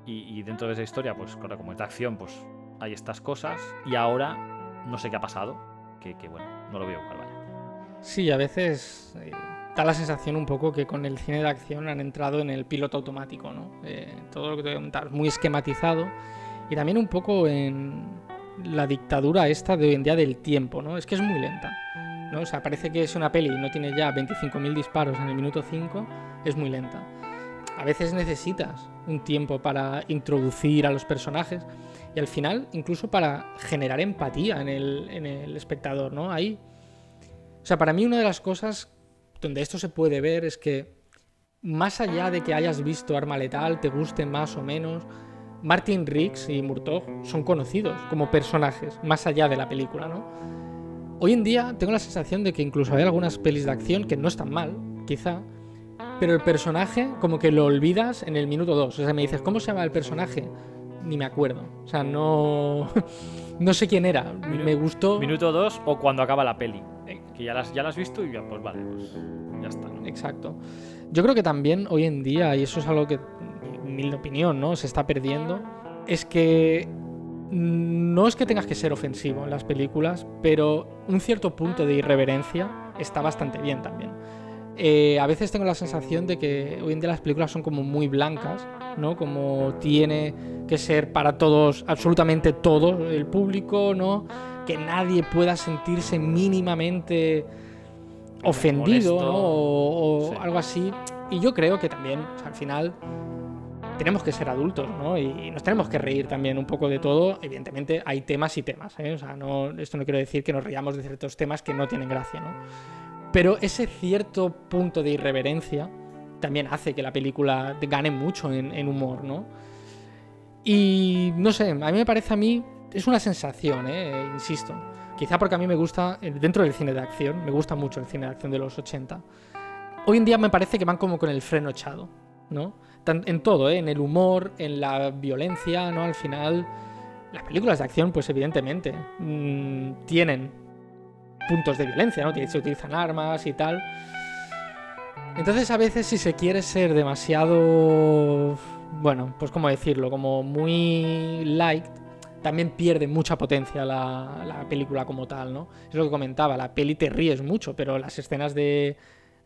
y, dentro de esa historia, pues claro, como es acción, pues hay estas cosas y ahora no sé qué ha pasado, que, que bueno, no lo veo igual, vaya. Sí, a veces eh, da la sensación un poco que con el cine de acción han entrado en el piloto automático, ¿no? Eh, todo lo que te voy a contar, muy esquematizado y también un poco en la dictadura esta de hoy en día del tiempo, ¿no? Es que es muy lenta, ¿no? O sea, parece que es una peli y no tiene ya 25.000 disparos en el minuto 5, es muy lenta. A veces necesitas un tiempo para introducir a los personajes y al final incluso para generar empatía en el, en el espectador, ¿no? Ahí o sea, para mí una de las cosas donde esto se puede ver es que más allá de que hayas visto Arma Letal, te guste más o menos, Martin Riggs y Murtaugh son conocidos como personajes, más allá de la película, ¿no? Hoy en día tengo la sensación de que incluso hay algunas pelis de acción que no están mal, quizá, pero el personaje como que lo olvidas en el minuto 2. O sea, me dices, ¿cómo se llama el personaje? Ni me acuerdo. O sea, no... no sé quién era. Me gustó... Minuto 2 o cuando acaba la peli. eh, Que ya las, ya las has visto y ya, pues vale, pues ya está. ¿no? Exacto. Yo creo que también hoy en día, y eso es algo que, mi opinión, ¿no? Se está perdiendo, es que no es que tengas que ser ofensivo en las películas, pero un cierto punto de irreverencia está bastante bien también. Eh, a veces tengo la sensación de que hoy en día las películas son como muy blancas, ¿no? Como tiene que ser para todos, absolutamente todo el público, ¿no? Que nadie pueda sentirse mínimamente ofendido. ¿no? O, o Sí. algo así. Y yo creo que también, o sea, al final, tenemos que ser adultos, ¿no? Y nos tenemos que reír también un poco de todo. Evidentemente, hay temas y temas, ¿eh? O sea, no, esto no quiero decir que nos riamos de ciertos temas que no tienen gracia, ¿no? Pero ese cierto punto de irreverencia también hace que la película gane mucho en, en humor, ¿no? Y no sé, a mí me parece a mí, es una sensación, ¿eh? insisto. Quizá porque a mí me gusta, eh, dentro del cine de acción, me gusta mucho el cine de acción de los 80. Hoy en día me parece que van como con el freno echado, ¿no? En todo, ¿eh? En el humor, en la violencia, ¿no? Al final, las películas de acción, pues evidentemente, mm, tienen puntos de violencia, ¿no? Se utilizan armas y tal. Entonces a veces si se quiere ser demasiado, bueno, pues cómo decirlo, como muy light, también pierde mucha potencia la, la película como tal, ¿no? Es lo que comentaba, la peli te ríes mucho, pero las escenas de...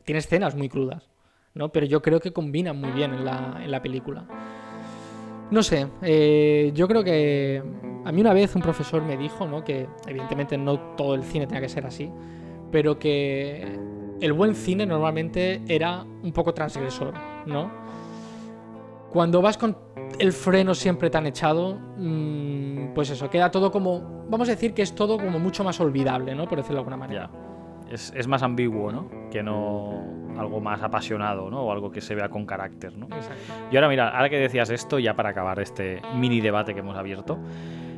Tiene escenas muy crudas, ¿no? Pero yo creo que combinan muy bien en la, en la película. No sé, eh, yo creo que a mí una vez un profesor me dijo, ¿no? Que evidentemente no todo el cine tenía que ser así, pero que el buen cine normalmente era un poco transgresor, ¿no? Cuando vas con el freno siempre tan echado, mm, pues eso, queda todo como, vamos a decir que es todo como mucho más olvidable, ¿no? Por decirlo de alguna manera. Es, es más ambiguo, ¿no? Que no algo más apasionado, ¿no? O algo que se vea con carácter, ¿no? Exacto. Y ahora mira, ahora que decías esto, ya para acabar este mini debate que hemos abierto,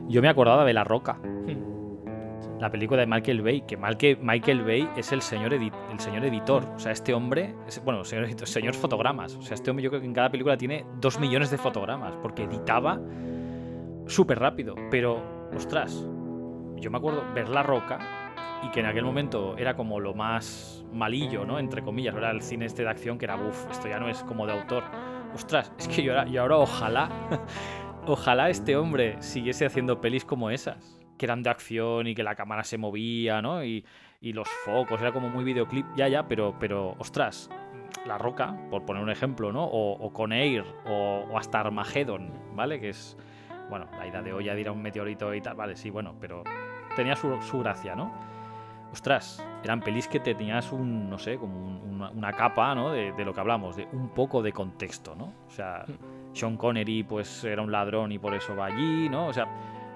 yo me acordaba de La Roca, Mm. la película de Michael Bay, que Michael Bay es el señor, edi- el señor editor. O sea, este hombre, es- bueno, señor, editor, señor fotogramas. O sea, este hombre yo creo que en cada película tiene dos millones de fotogramas, porque editaba súper rápido. Pero, ostras, yo me acuerdo ver La Roca y que en aquel momento era como lo más malillo, ¿no? Entre comillas, era el cine este de acción que era, uff, esto ya no es como de autor. Ostras, es que yo ahora, yo ahora ojalá, ojalá este hombre siguiese haciendo pelis como esas, que eran de acción y que la cámara se movía, ¿no? Y, y los focos, era como muy videoclip, ya, ya, pero, pero, ostras, La Roca, por poner un ejemplo, ¿no? O, o con Air, o, o hasta Armageddon, ¿vale? Que es, bueno, la idea de hoy ya dirá un meteorito y tal, vale, sí, bueno, pero tenía su, su gracia, ¿no? Ostras, eran pelis que te tenías un, no sé, como un- una, una capa, ¿no? De, de lo que hablamos, de un poco de contexto, ¿no? O sea, Sean Connery, pues era un ladrón y por eso va allí, ¿no? O sea,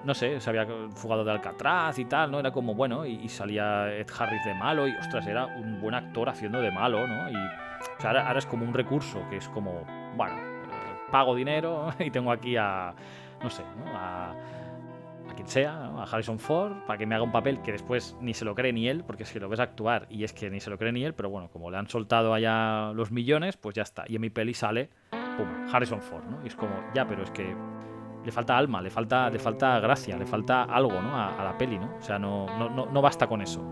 no sé, se había fugado de Alcatraz y tal, ¿no? Era como, bueno, y, y salía Ed Harris de malo y, ostras, era un buen actor haciendo de malo, ¿no? Y, o sea, ahora, ahora es como un recurso que es como, bueno, eh, pago dinero y tengo aquí a, no sé, ¿no? A, a quien sea, a Harrison Ford, para que me haga un papel que después ni se lo cree ni él, porque es que lo ves actuar y es que ni se lo cree ni él, pero bueno, como le han soltado allá los millones, pues ya está. Y en mi peli sale, pum, Harrison Ford, ¿no? Y es como, ya, pero es que le falta alma, le falta, le falta gracia, le falta algo, ¿no? A, a la peli, ¿no? O sea, no, no, no, no basta con eso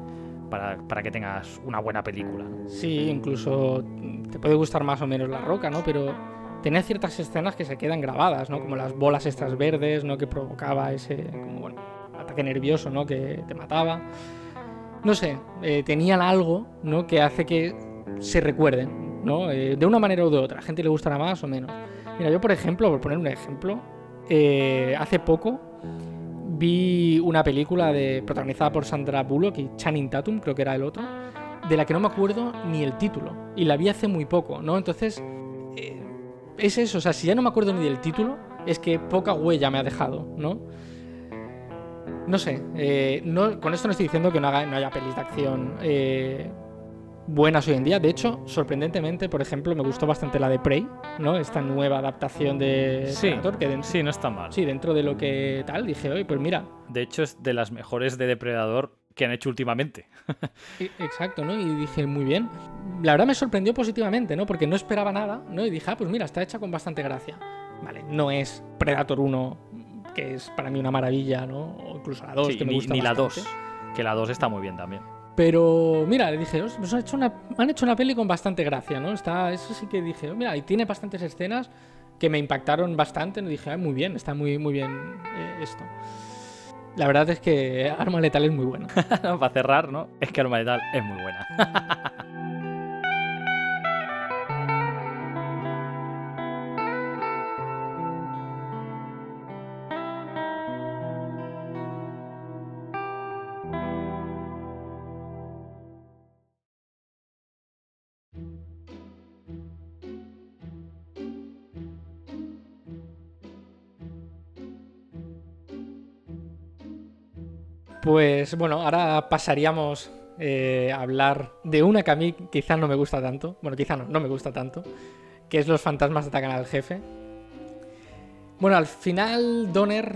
para, para que tengas una buena película. Sí, incluso te puede gustar más o menos la roca, ¿no? Pero tenía ciertas escenas que se quedan grabadas, ¿no? Como las bolas estas verdes, ¿no? Que provocaba ese, como bueno, ataque nervioso, ¿no? Que te mataba. No sé, eh, tenían algo, ¿no? Que hace que se recuerden, ¿no? Eh, de una manera u de otra. A gente le gustará más o menos. Mira, yo por ejemplo, por poner un ejemplo, eh, hace poco vi una película protagonizada por Sandra Bullock y Channing Tatum, creo que era el otro, de la que no me acuerdo ni el título. Y la vi hace muy poco, ¿no? Entonces, es eso, o sea, si ya no me acuerdo ni del título, es que poca huella me ha dejado, ¿no? No sé, eh, no, con esto no estoy diciendo que no, haga- no haya pelis de acción eh, buenas hoy en día. De hecho, sorprendentemente, por ejemplo, me gustó bastante la de Prey, ¿no? Esta nueva adaptación de Sí, Predator, que den- Sí, no está mal. sí, dentro de lo que tal, dije, oye, pues mira, De hecho, es de las mejores de Depredador que han hecho últimamente. E- Exacto, ¿no? Y dije, muy bien. La verdad me sorprendió positivamente, ¿no? Porque no esperaba nada, ¿no? Y dije, ah, pues mira, está hecha con bastante gracia. Vale, no es Predator 1, que es para mí una maravilla, ¿no? O incluso la 2, Sí, que me ni, gusta ni la bastante. 2. Que la 2 está muy bien también. Pero mira, le dije, "Os- nos han hecho, una, han hecho una peli con bastante gracia, ¿no? Está, eso sí que dije, "Oh, mira, y tiene bastantes escenas que me impactaron bastante. Y dije, ah, muy bien, está muy, muy bien eh, esto. La verdad es que Arma Letal es muy buena. Para cerrar, ¿no? Es que Arma Letal es muy buena. Pues bueno, ahora pasaríamos eh, a hablar de una que a mí quizá no me gusta tanto. Bueno, quizá no, no me gusta tanto. Que es Los fantasmas atacan al jefe. Bueno, al final Donner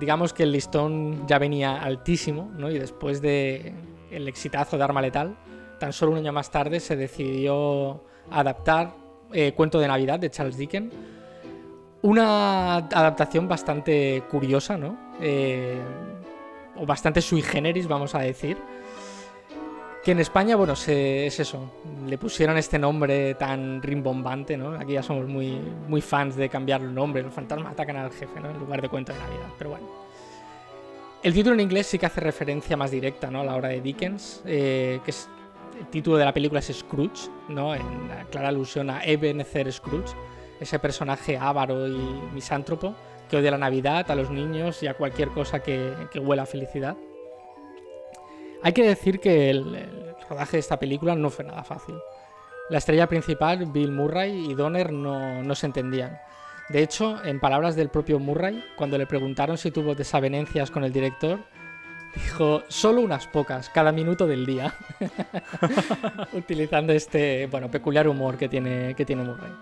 digamos que el listón ya venía altísimo, ¿no? Y después de el exitazo de Arma Letal, tan solo un año más tarde se decidió adaptar eh, Cuento de Navidad de Charles Dickens. Una adaptación bastante curiosa, ¿no? Eh, o bastante sui generis, vamos a decir. Que en España, bueno, es eso. Le pusieron este nombre tan rimbombante, ¿no? Aquí ya somos muy, muy fans de cambiar el nombre. Los fantasmas atacan al jefe, ¿no? En lugar de cuento de Navidad. Pero bueno. El título en inglés sí que hace referencia más directa, ¿no? A la obra de Dickens, eh, que el título de la película es Scrooge, ¿no? En la clara alusión a Ebenezer Scrooge, ese personaje avaro y misántropo que odia la Navidad, a los niños y a cualquier cosa que, que huela a felicidad. Hay que decir que el, rodaje de esta película no fue nada fácil. La estrella principal, Bill Murray y Donner, no, no se entendían. De hecho, en palabras del propio Murray, cuando le preguntaron si tuvo desavenencias con el director, dijo solo unas pocas, cada minuto del día. Utilizando este bueno, peculiar humor que tiene, que tiene Murray.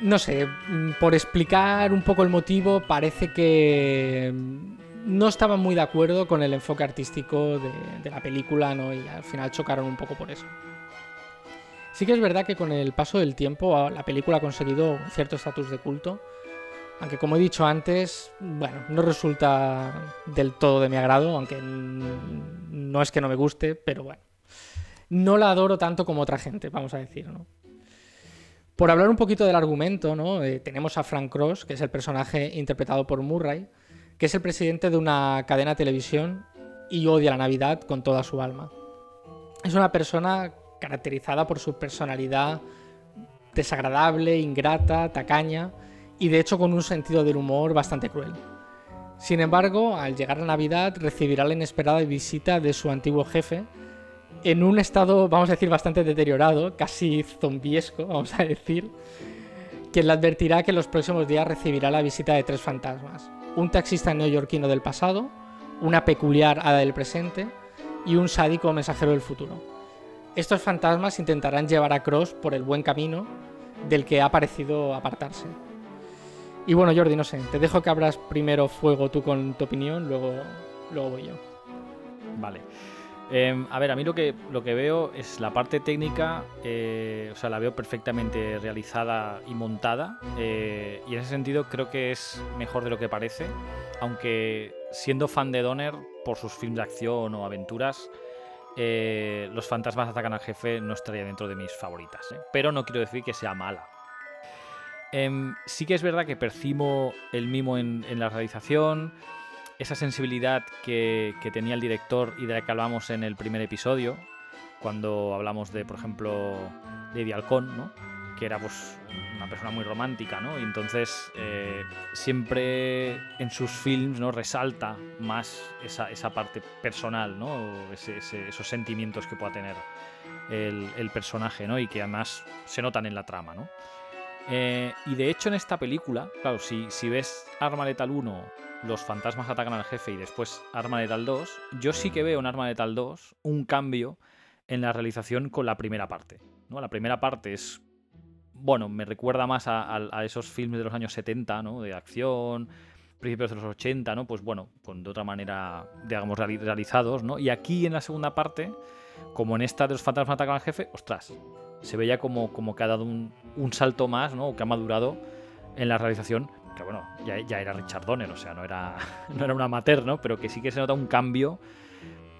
No sé, mm, por explicar un poco el motivo, parece que mm, no estaban muy de acuerdo con el enfoque artístico de, la película, ¿no? Y al final chocaron un poco por eso. Sí que es verdad que con el paso del tiempo a- la película ha conseguido un cierto estatus de culto, aunque como he dicho antes, bueno, no resulta del todo de mi agrado, aunque no es que no me guste, pero bueno, no la adoro tanto como otra gente, vamos a decir, ¿no? Por hablar un poquito del argumento, ¿no? Eh, tenemos a Frank Cross, que es el personaje interpretado por Murray, que es el presidente de una cadena de televisión y odia la Navidad con toda su alma. Es una persona caracterizada por su personalidad desagradable, ingrata, tacaña y de hecho con un sentido del humor bastante cruel. Sin embargo, al llegar la Navidad recibirá la inesperada visita de su antiguo jefe en un estado, vamos a decir, bastante deteriorado, casi zombiesco, vamos a decir, quien le advertirá que en los próximos días recibirá la visita de tres fantasmas. Un taxista neoyorquino del pasado, una peculiar hada del presente y un sádico mensajero del futuro. Estos fantasmas intentarán llevar a Cross por el buen camino del que ha parecido apartarse. Y bueno, Jordi, no sé, te dejo que abras primero fuego tú con tu opinión, luego, luego voy yo. Vale. Eh, a ver, a mí lo que, lo que veo es la parte técnica, eh, o sea, la veo perfectamente realizada y montada, eh, y en ese sentido creo que es mejor de lo que parece, aunque siendo fan de Donner por sus films de acción o aventuras, eh, Los fantasmas atacan al jefe no estaría dentro de mis favoritas, pero no quiero decir que sea mala. Em, sí que es verdad que percibo el mimo en la realización, esa sensibilidad que, que tenía el director y de la que hablamos en el primer episodio, cuando hablamos de, por ejemplo, Lady Halcón, ¿no? que era pues una persona muy romántica, ¿no? Y entonces eh, siempre en sus films ¿no? resalta más esa, esa parte personal, ¿no? Esos sentimientos que pueda tener el, el personaje, ¿no? Y que además se notan en la trama, ¿no? Eh, y de hecho en esta película, claro, si, si ves Arma Letal 1, los fantasmas atacan al jefe y después Arma Letal 2, yo sí que veo en Arma Letal 2 un cambio en la realización con la primera parte. ¿no? La primera parte es, bueno, me recuerda más a, a- esos filmes de los años 70, ¿no? De acción, principios de los 80, ¿no? Pues bueno, con de otra manera, digamos, reali- realizados, ¿no? Y aquí en la segunda parte, como en esta de los fantasmas atacan al jefe, ostras, se veía como, como que ha dado un, un salto más, ¿no? O que ha madurado en la realización, que bueno, ya, ya era Richard Donner, o sea, no era, no era un amateur, ¿no? Pero que sí que se nota un cambio,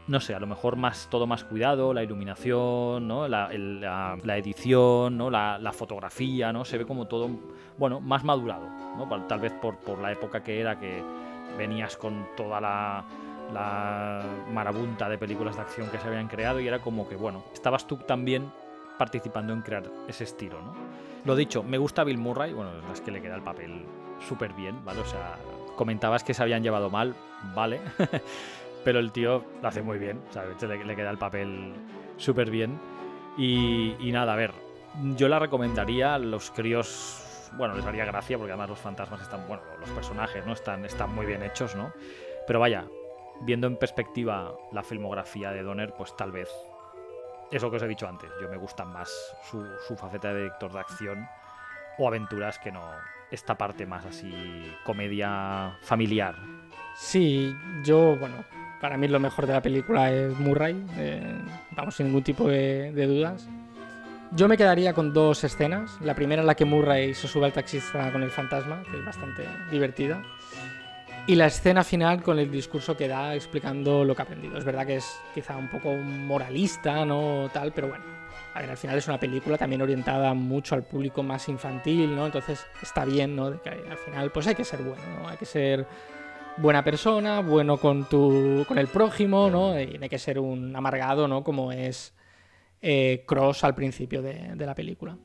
no sé, a lo mejor más todo más cuidado, la iluminación, ¿no? La, la- edición, ¿no? La, la fotografía, ¿no? Se ve como todo, bueno, más madurado, ¿no? Tal- Tal vez por, por la época que era que venías con toda la, la marabunta de películas de acción que se habían creado y era como que, bueno, estabas tú también participando en crear ese estilo, ¿no? Lo dicho, me gusta Bill Murray, bueno, es que le queda el papel súper bien, ¿vale? O sea, comentabas que se habían llevado mal, ¿vale? Pero el tío lo hace muy bien, ¿sabes? Le, le queda el papel súper bien. Y, nada, a ver, yo la recomendaría los críos, bueno, les haría gracia porque además los fantasmas están, bueno, los personajes, ¿no? Están, están muy bien hechos, ¿no? Pero vaya, viendo en perspectiva la filmografía de Donner, pues tal vez es lo que os he dicho antes. Yo me gusta más su, su faceta de director de acción o aventuras que no esta parte más así comedia familiar. Sí, yo, bueno, para mí lo mejor de la película es Murray, eh, vamos, sin ningún tipo de, dudas. Yo me quedaría con dos escenas. La primera en la que Murray se sube al taxista con el fantasma, que es bastante divertida. Y la escena final con el discurso que da explicando lo que ha aprendido. Es verdad que es quizá un poco moralista, ¿no? Tal, pero bueno. A ver, al final es una película también orientada mucho al público más infantil, ¿no? Entonces está bien, ¿no? Que al final pues hay que ser bueno, ¿no? Hay que ser buena persona, bueno con tu con el prójimo, ¿no? Y hay que ser un amargado, ¿no? Como es eh, Cross al principio de, de la película.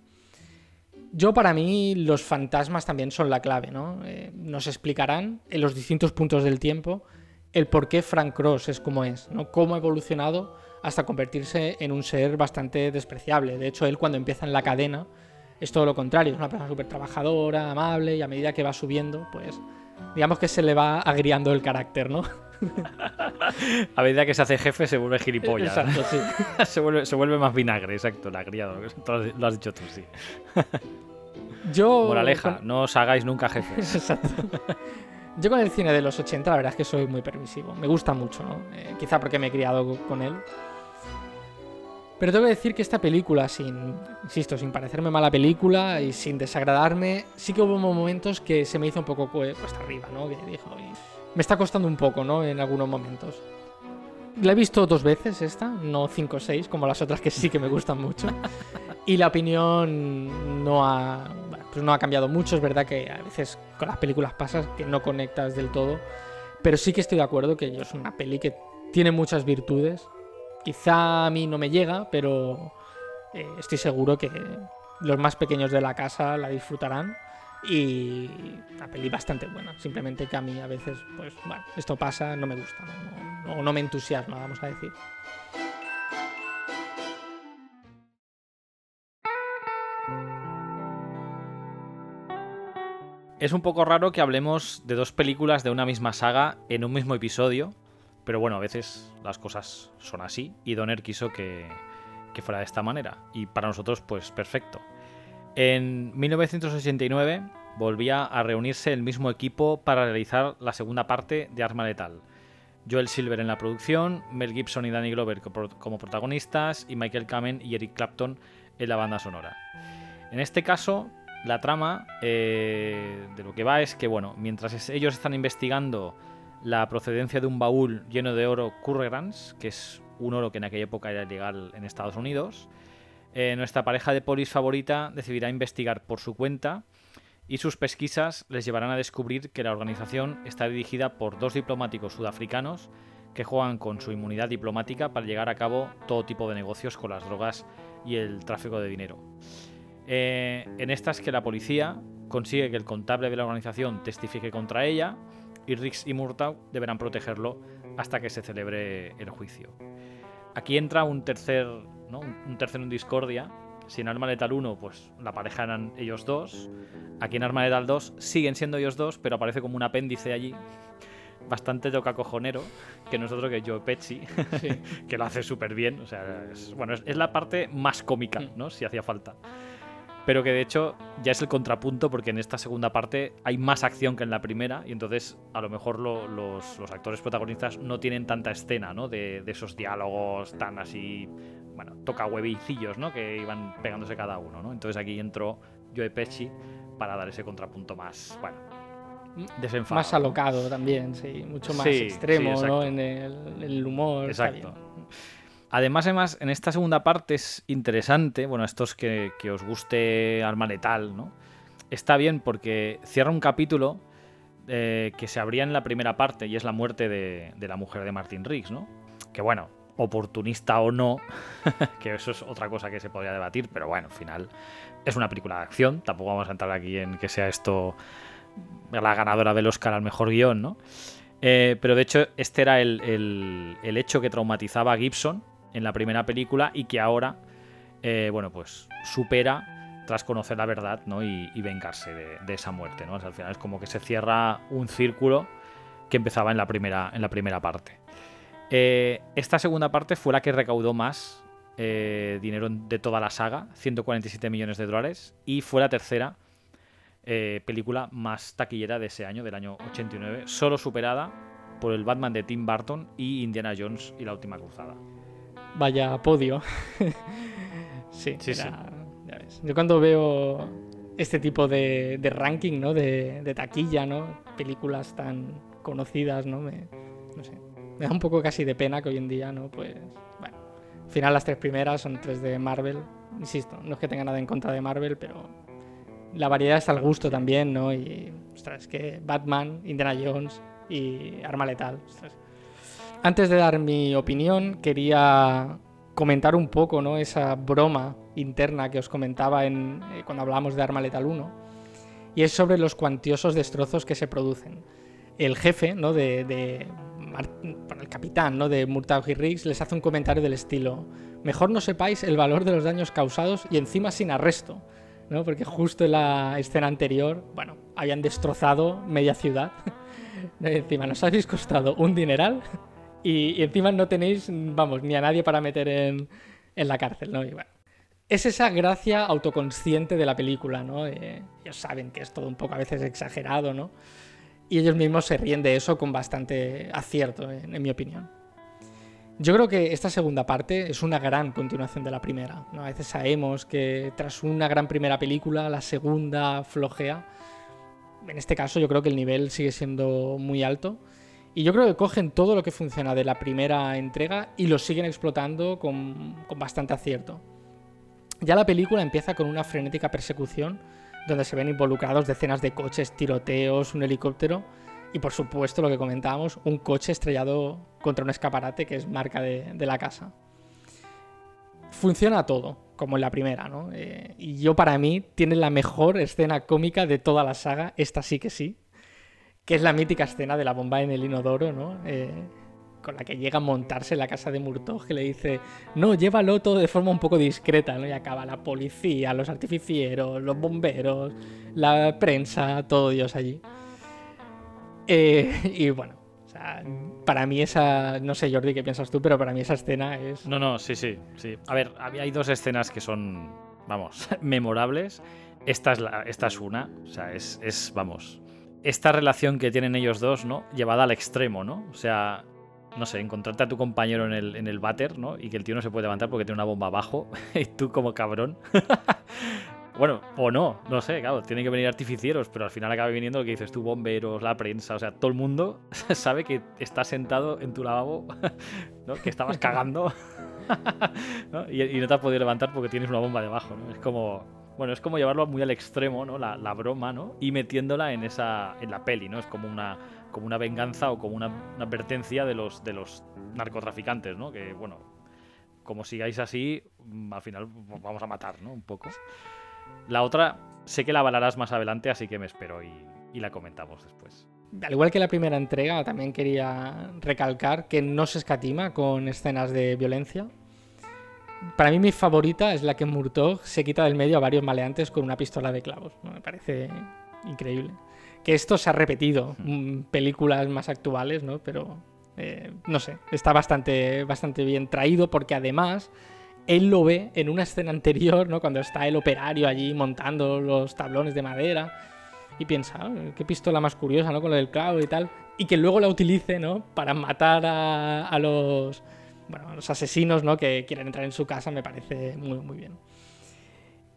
Yo para mí los fantasmas también son la clave, ¿no? Eh, nos explicarán en los distintos puntos del tiempo el por qué Frank Cross es como es, ¿no? Cómo ha evolucionado hasta convertirse en un ser bastante despreciable. De hecho, él cuando empieza en la cadena es todo lo contrario, es una persona súper trabajadora, amable y a medida que va subiendo, pues digamos que se le va agriando el carácter, ¿no? A medida que se hace jefe se vuelve gilipollas. Exacto, sí. se, vuelve, se vuelve más vinagre, exacto, la criado. Lo has dicho tú, sí. Yo Moraleja, con- no os hagáis nunca jefes. Exacto. Yo con el cine de los 80 la verdad es que soy muy permisivo. Me gusta mucho, ¿no? Eh, quizá porque me he criado con él. Pero tengo que decir que esta película, sin, insisto, sin parecerme mala película y sin desagradarme, sí que hubo momentos que se me hizo un poco cue- cuesta arriba, ¿no? Que dijo, "Oye, me está costando un poco, ¿no? En algunos momentos. La he visto dos veces esta, no cinco o seis, como las otras que sí que me gustan mucho. Y la opinión no ha, bueno, pues no ha cambiado mucho. Es verdad que a veces con las películas pasas que no conectas del todo. Pero sí que estoy de acuerdo que es una peli que tiene muchas virtudes. Quizá a mí no me llega, pero eh, estoy seguro que los más pequeños de la casa la disfrutarán. Y una peli bastante buena. Simplemente que a mí a veces, pues, esto pasa, no me gusta, no, no me entusiasma, vamos a decir. Es un poco raro que hablemos de dos películas de una misma saga en un mismo episodio, pero bueno, a veces las cosas son así y Donner quiso que, fuera de esta manera y para nosotros pues perfecto. En 1989 volvía a reunirse el mismo equipo para realizar la segunda parte de Arma Letal. Joel Silver en la producción, Mel Gibson y Danny Glover co- como protagonistas y Michael Kamen y Eric Clapton en la banda sonora. En este caso, la trama eh, de lo que va es que, bueno, mientras ellos están investigando la procedencia de un baúl lleno de oro Currerans, que es un oro que en aquella época era ilegal en Estados Unidos, eh, nuestra pareja de polis favorita decidirá investigar por su cuenta y sus pesquisas les llevarán a descubrir que la organización está dirigida por dos diplomáticos sudafricanos que juegan con su inmunidad diplomática para llegar a cabo todo tipo de negocios con las drogas y el tráfico de dinero. Eh, en estas que la policía consigue que el contable de la organización testifique contra ella y Rix y Murtaugh deberán protegerlo hasta que se celebre el juicio. Aquí entra un tercer, ¿no? un tercero en discordia. Si en Arma Letal 1, pues la pareja eran ellos dos. Aquí en Arma Letal 2 siguen siendo ellos dos, pero aparece como un apéndice allí. Bastante toca cojonero, que nosotros que Joe Pesci, Sí. que lo hace súper bien. O sea, es, bueno, es, es la parte más cómica, ¿no? Si hacía falta. Pero que de hecho ya es el contrapunto porque en esta segunda parte hay más acción que en la primera y entonces a lo mejor lo- los, los actores protagonistas no tienen tanta escena, ¿no? De, de esos diálogos tan así, bueno, toca huevicillos, ¿no? Que iban pegándose cada uno, ¿no? Entonces aquí entró Joe Pesci para dar ese contrapunto más, bueno, desenfadado. Más alocado también, sí. Mucho más Sí, extremo. ¿no? En el, el humor. Exacto. Además, además, en esta segunda parte es interesante, bueno, estos que, que os guste Arma Letal, ¿no? Está bien porque cierra un capítulo eh, que se abría en la primera parte y es la muerte de, de la mujer de Martin Riggs, ¿no? Que bueno, oportunista o no, que eso es otra cosa que se podría debatir, pero bueno, al final es una película de acción, tampoco vamos a entrar aquí en que sea esto la ganadora del Oscar al mejor guion, ¿no? Eh, pero de hecho, este era el, el- el hecho que traumatizaba a Gibson en la primera película y que ahora, eh, bueno, pues supera tras conocer la verdad ¿no? y, y vengarse de, esa muerte. ¿no? Al final es como que se cierra un círculo que empezaba en la primera, en la primera parte. Eh, esta segunda parte fue la que recaudó más eh, dinero de toda la saga, 147 millones de dólares, y fue la tercera película más taquillera de ese año, del año 89, solo superada por el Batman de Tim Burton y Indiana Jones y la última cruzada. Vaya podio. sí, Sí, era- ya ves. Yo cuando veo este tipo de, de ranking, ¿no? De, de taquilla, ¿no? Películas tan conocidas, ¿no? Me, no sé. Me da un poco casi de pena que hoy en día, ¿no? Pues, bueno. Al final las tres primeras son tres de Marvel. Insisto, no es que tenga nada en contra de Marvel, pero la variedad está al gusto también, ¿no? Y, ostras, es que Batman, Indiana Jones y Arma Letal. ostras. Antes de dar mi opinión, quería comentar un poco ¿no? esa broma interna que os comentaba en, eh, cuando hablábamos de Arma Letal 1. Y es sobre los cuantiosos destrozos que se producen. El jefe, ¿no? de, de el capitán ¿no? de Murtaugh y Riggs les hace un comentario del estilo: Mejor no sepáis el valor de los daños causados y encima sin arresto. ¿no? Porque justo en la escena anterior, bueno, habían destrozado media ciudad. encima nos habéis costado un dineral y, y encima no tenéis, vamos, ni a nadie para meter en, en la cárcel, ¿no? Y es esa gracia autoconsciente de la película, ¿no? Eh, ellos saben que es todo un poco a veces exagerado, ¿no? Y ellos mismos se ríen de eso con bastante acierto, en, en mi opinión. Yo creo que esta segunda parte es una gran continuación de la primera. ¿no? A veces sabemos que tras una gran primera película, la segunda flojea. En este caso yo creo que el nivel sigue siendo muy alto. Y yo creo que cogen todo lo que funciona de la primera entrega y lo siguen explotando con, bastante acierto. Ya la película empieza con una frenética persecución donde se ven involucrados decenas de coches, tiroteos, un helicóptero y por supuesto lo que comentábamos, un coche estrellado contra un escaparate que es marca de, de la casa. Funciona todo, como en la primera, ¿no? Eh, y yo para mí tiene la mejor escena cómica de toda la saga, esta sí que sí, que es la mítica escena de la bomba en el inodoro, ¿no? Eh, con la que llega a montarse en la casa de Murtaugh, que le dice, no, llévalo todo de forma un poco discreta, ¿no? Y acaba la policía, los artificieros, los bomberos, la prensa, todo Dios allí. Eh, y bueno, o sea, para mí esa, no sé Jordi qué piensas tú, pero para mí esa escena es... No, no, sí, sí, sí. A ver, hay dos escenas que son, vamos, memorables. Esta es, la, esta es una, o sea, es, es, vamos, esta relación que tienen ellos dos, ¿no? Llevada al extremo, ¿no? O sea, no sé, encontrarte a tu compañero en el, en el váter, ¿no? Y que el tío no se puede levantar porque tiene una bomba abajo y tú como cabrón. Bueno, o no, no sé, claro, tienen que venir artificieros, pero al final acaba viniendo lo que dices tú, bomberos, la prensa, o sea, todo el mundo sabe que estás sentado en tu lavabo, ¿no? que estabas cagando ¿no? Y, y no te has podido levantar porque tienes una bomba debajo, ¿no? Es como, bueno, es como llevarlo muy al extremo, ¿no? La, la broma, ¿no? Y metiéndola en esa, en la peli, ¿no? Es como una, como una venganza o como una, advertencia de los, de los narcotraficantes, ¿no? Que, bueno, como sigáis así, mm, al final vamos a matar, ¿no? Un poco. La otra, sé que la avalarás más adelante, así que me espero y la comentamos después. Al igual que la primera entrega, también quería recalcar que no se escatima con escenas de violencia. Para mí mi favorita es la que Murtaugh se quita del medio a varios maleantes con una pistola de clavos. ¿no? Me parece increíble. Que esto se ha repetido en películas más actuales, ¿no? Pero eh, no sé, está bastante, bastante bien traído porque además él lo ve en una escena anterior, ¿no? Cuando está el operario allí montando los tablones de madera y piensa, "Ah, qué pistola más curiosa, ¿no? Con lo del clavo y tal. Y que luego la utilice, ¿no? Para matar a, a los, bueno, los asesinos, ¿no? Que quieren entrar en su casa, me parece muy, muy bien.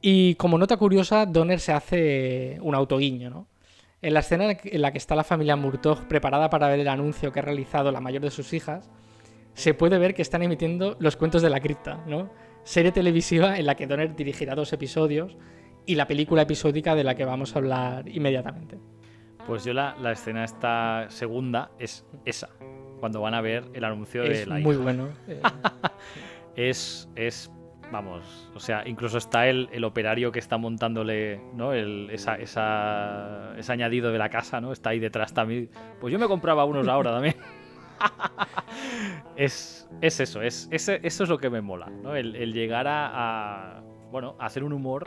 Y como nota curiosa, Donner se hace un autoguiño, ¿no? En la escena en la que está la familia Murtaugh preparada para ver el anuncio que ha realizado la mayor de sus hijas, se puede ver que están emitiendo Los cuentos de la cripta, ¿no? Serie televisiva en la que Donner dirigirá dos episodios y la película episódica de la que vamos a hablar inmediatamente. Pues yo la escena esta segunda es esa, cuando van a ver el anuncio de Es la muy hija. bueno. eh, Es, es, vamos, o sea, incluso está el, el operario que está montándole, ¿no? El, esa, esa- ese añadido de la casa, ¿no? Está ahí detrás también. Pues yo me compraba unos ahora también. es, es eso, es, ese- eso es lo que me mola, ¿no? El, el llegar a, a, bueno, a hacer un humor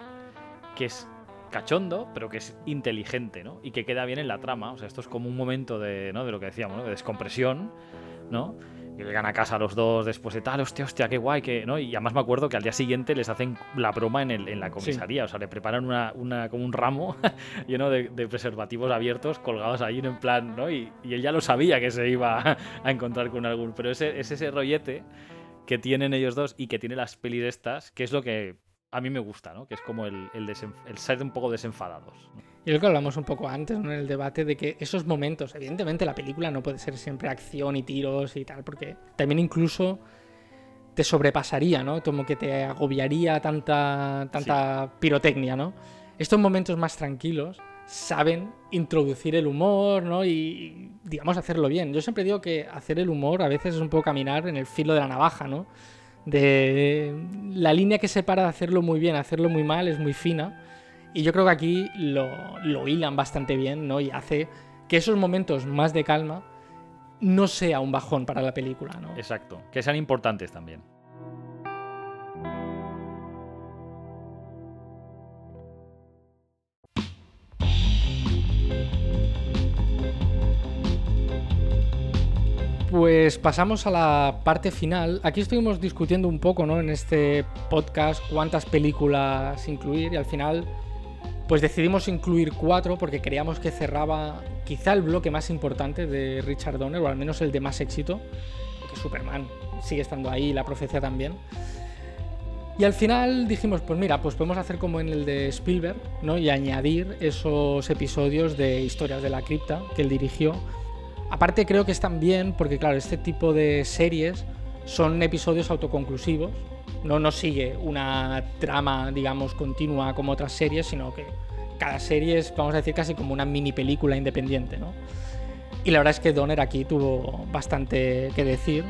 que es cachondo, pero que es inteligente, ¿no? Y que queda bien en la trama. O sea, esto es como un momento de, ¿no? de lo que decíamos, ¿no? De descompresión, ¿no? que llegan a casa los dos después de tal, hostia, hostia, qué guay, que, ¿no? Y además me acuerdo que al día siguiente les hacen la broma en, el, en la comisaría, o sea, le preparan una, una, como un ramo lleno de, de preservativos abiertos colgados ahí en plan, ¿no? Y, y él ya lo sabía que se iba a, a encontrar con algún, pero ese, es ese rollete que tienen ellos dos y que tiene las pelis estas, que es lo que a mí me gusta, ¿no? Que es como el, el, el ser un poco desenfadados. ¿no? Y lo que hablamos un poco antes ¿no? en el debate de que esos momentos, evidentemente la película no puede ser siempre acción y tiros y tal, porque también incluso te sobrepasaría, ¿no? Como que te agobiaría tanta, tanta pirotecnia, ¿no? Estos momentos más tranquilos saben introducir el humor, ¿no? Y, digamos, hacerlo bien. Yo siempre digo que hacer el humor a veces es un poco caminar en el filo de la navaja, ¿no? De la línea que separa de hacerlo muy bien, hacerlo muy mal es muy fina. Y yo creo que aquí lo, lo hilan bastante bien, ¿no? Y hace que esos momentos más de calma no sea un bajón para la película, ¿no? Exacto, que sean importantes también. Pues pasamos a la parte final. Aquí estuvimos discutiendo un poco, ¿no? En este podcast cuántas películas incluir y al final pues decidimos incluir cuatro porque creíamos que cerraba quizá el bloque más importante de Richard Donner o al menos el de más éxito, porque Superman sigue estando ahí, la profecía también. Y al final dijimos, pues mira, pues podemos hacer como en el de Spielberg, ¿no? Y añadir esos episodios de Historias de la Cripta que él dirigió. Aparte creo que están bien porque claro, este tipo de series son episodios autoconclusivos, no nos sigue una trama, digamos, continua como otras series, sino que cada serie es, vamos a decir, casi como una mini película independiente, ¿no? Y la verdad es que Donner aquí tuvo bastante que decir.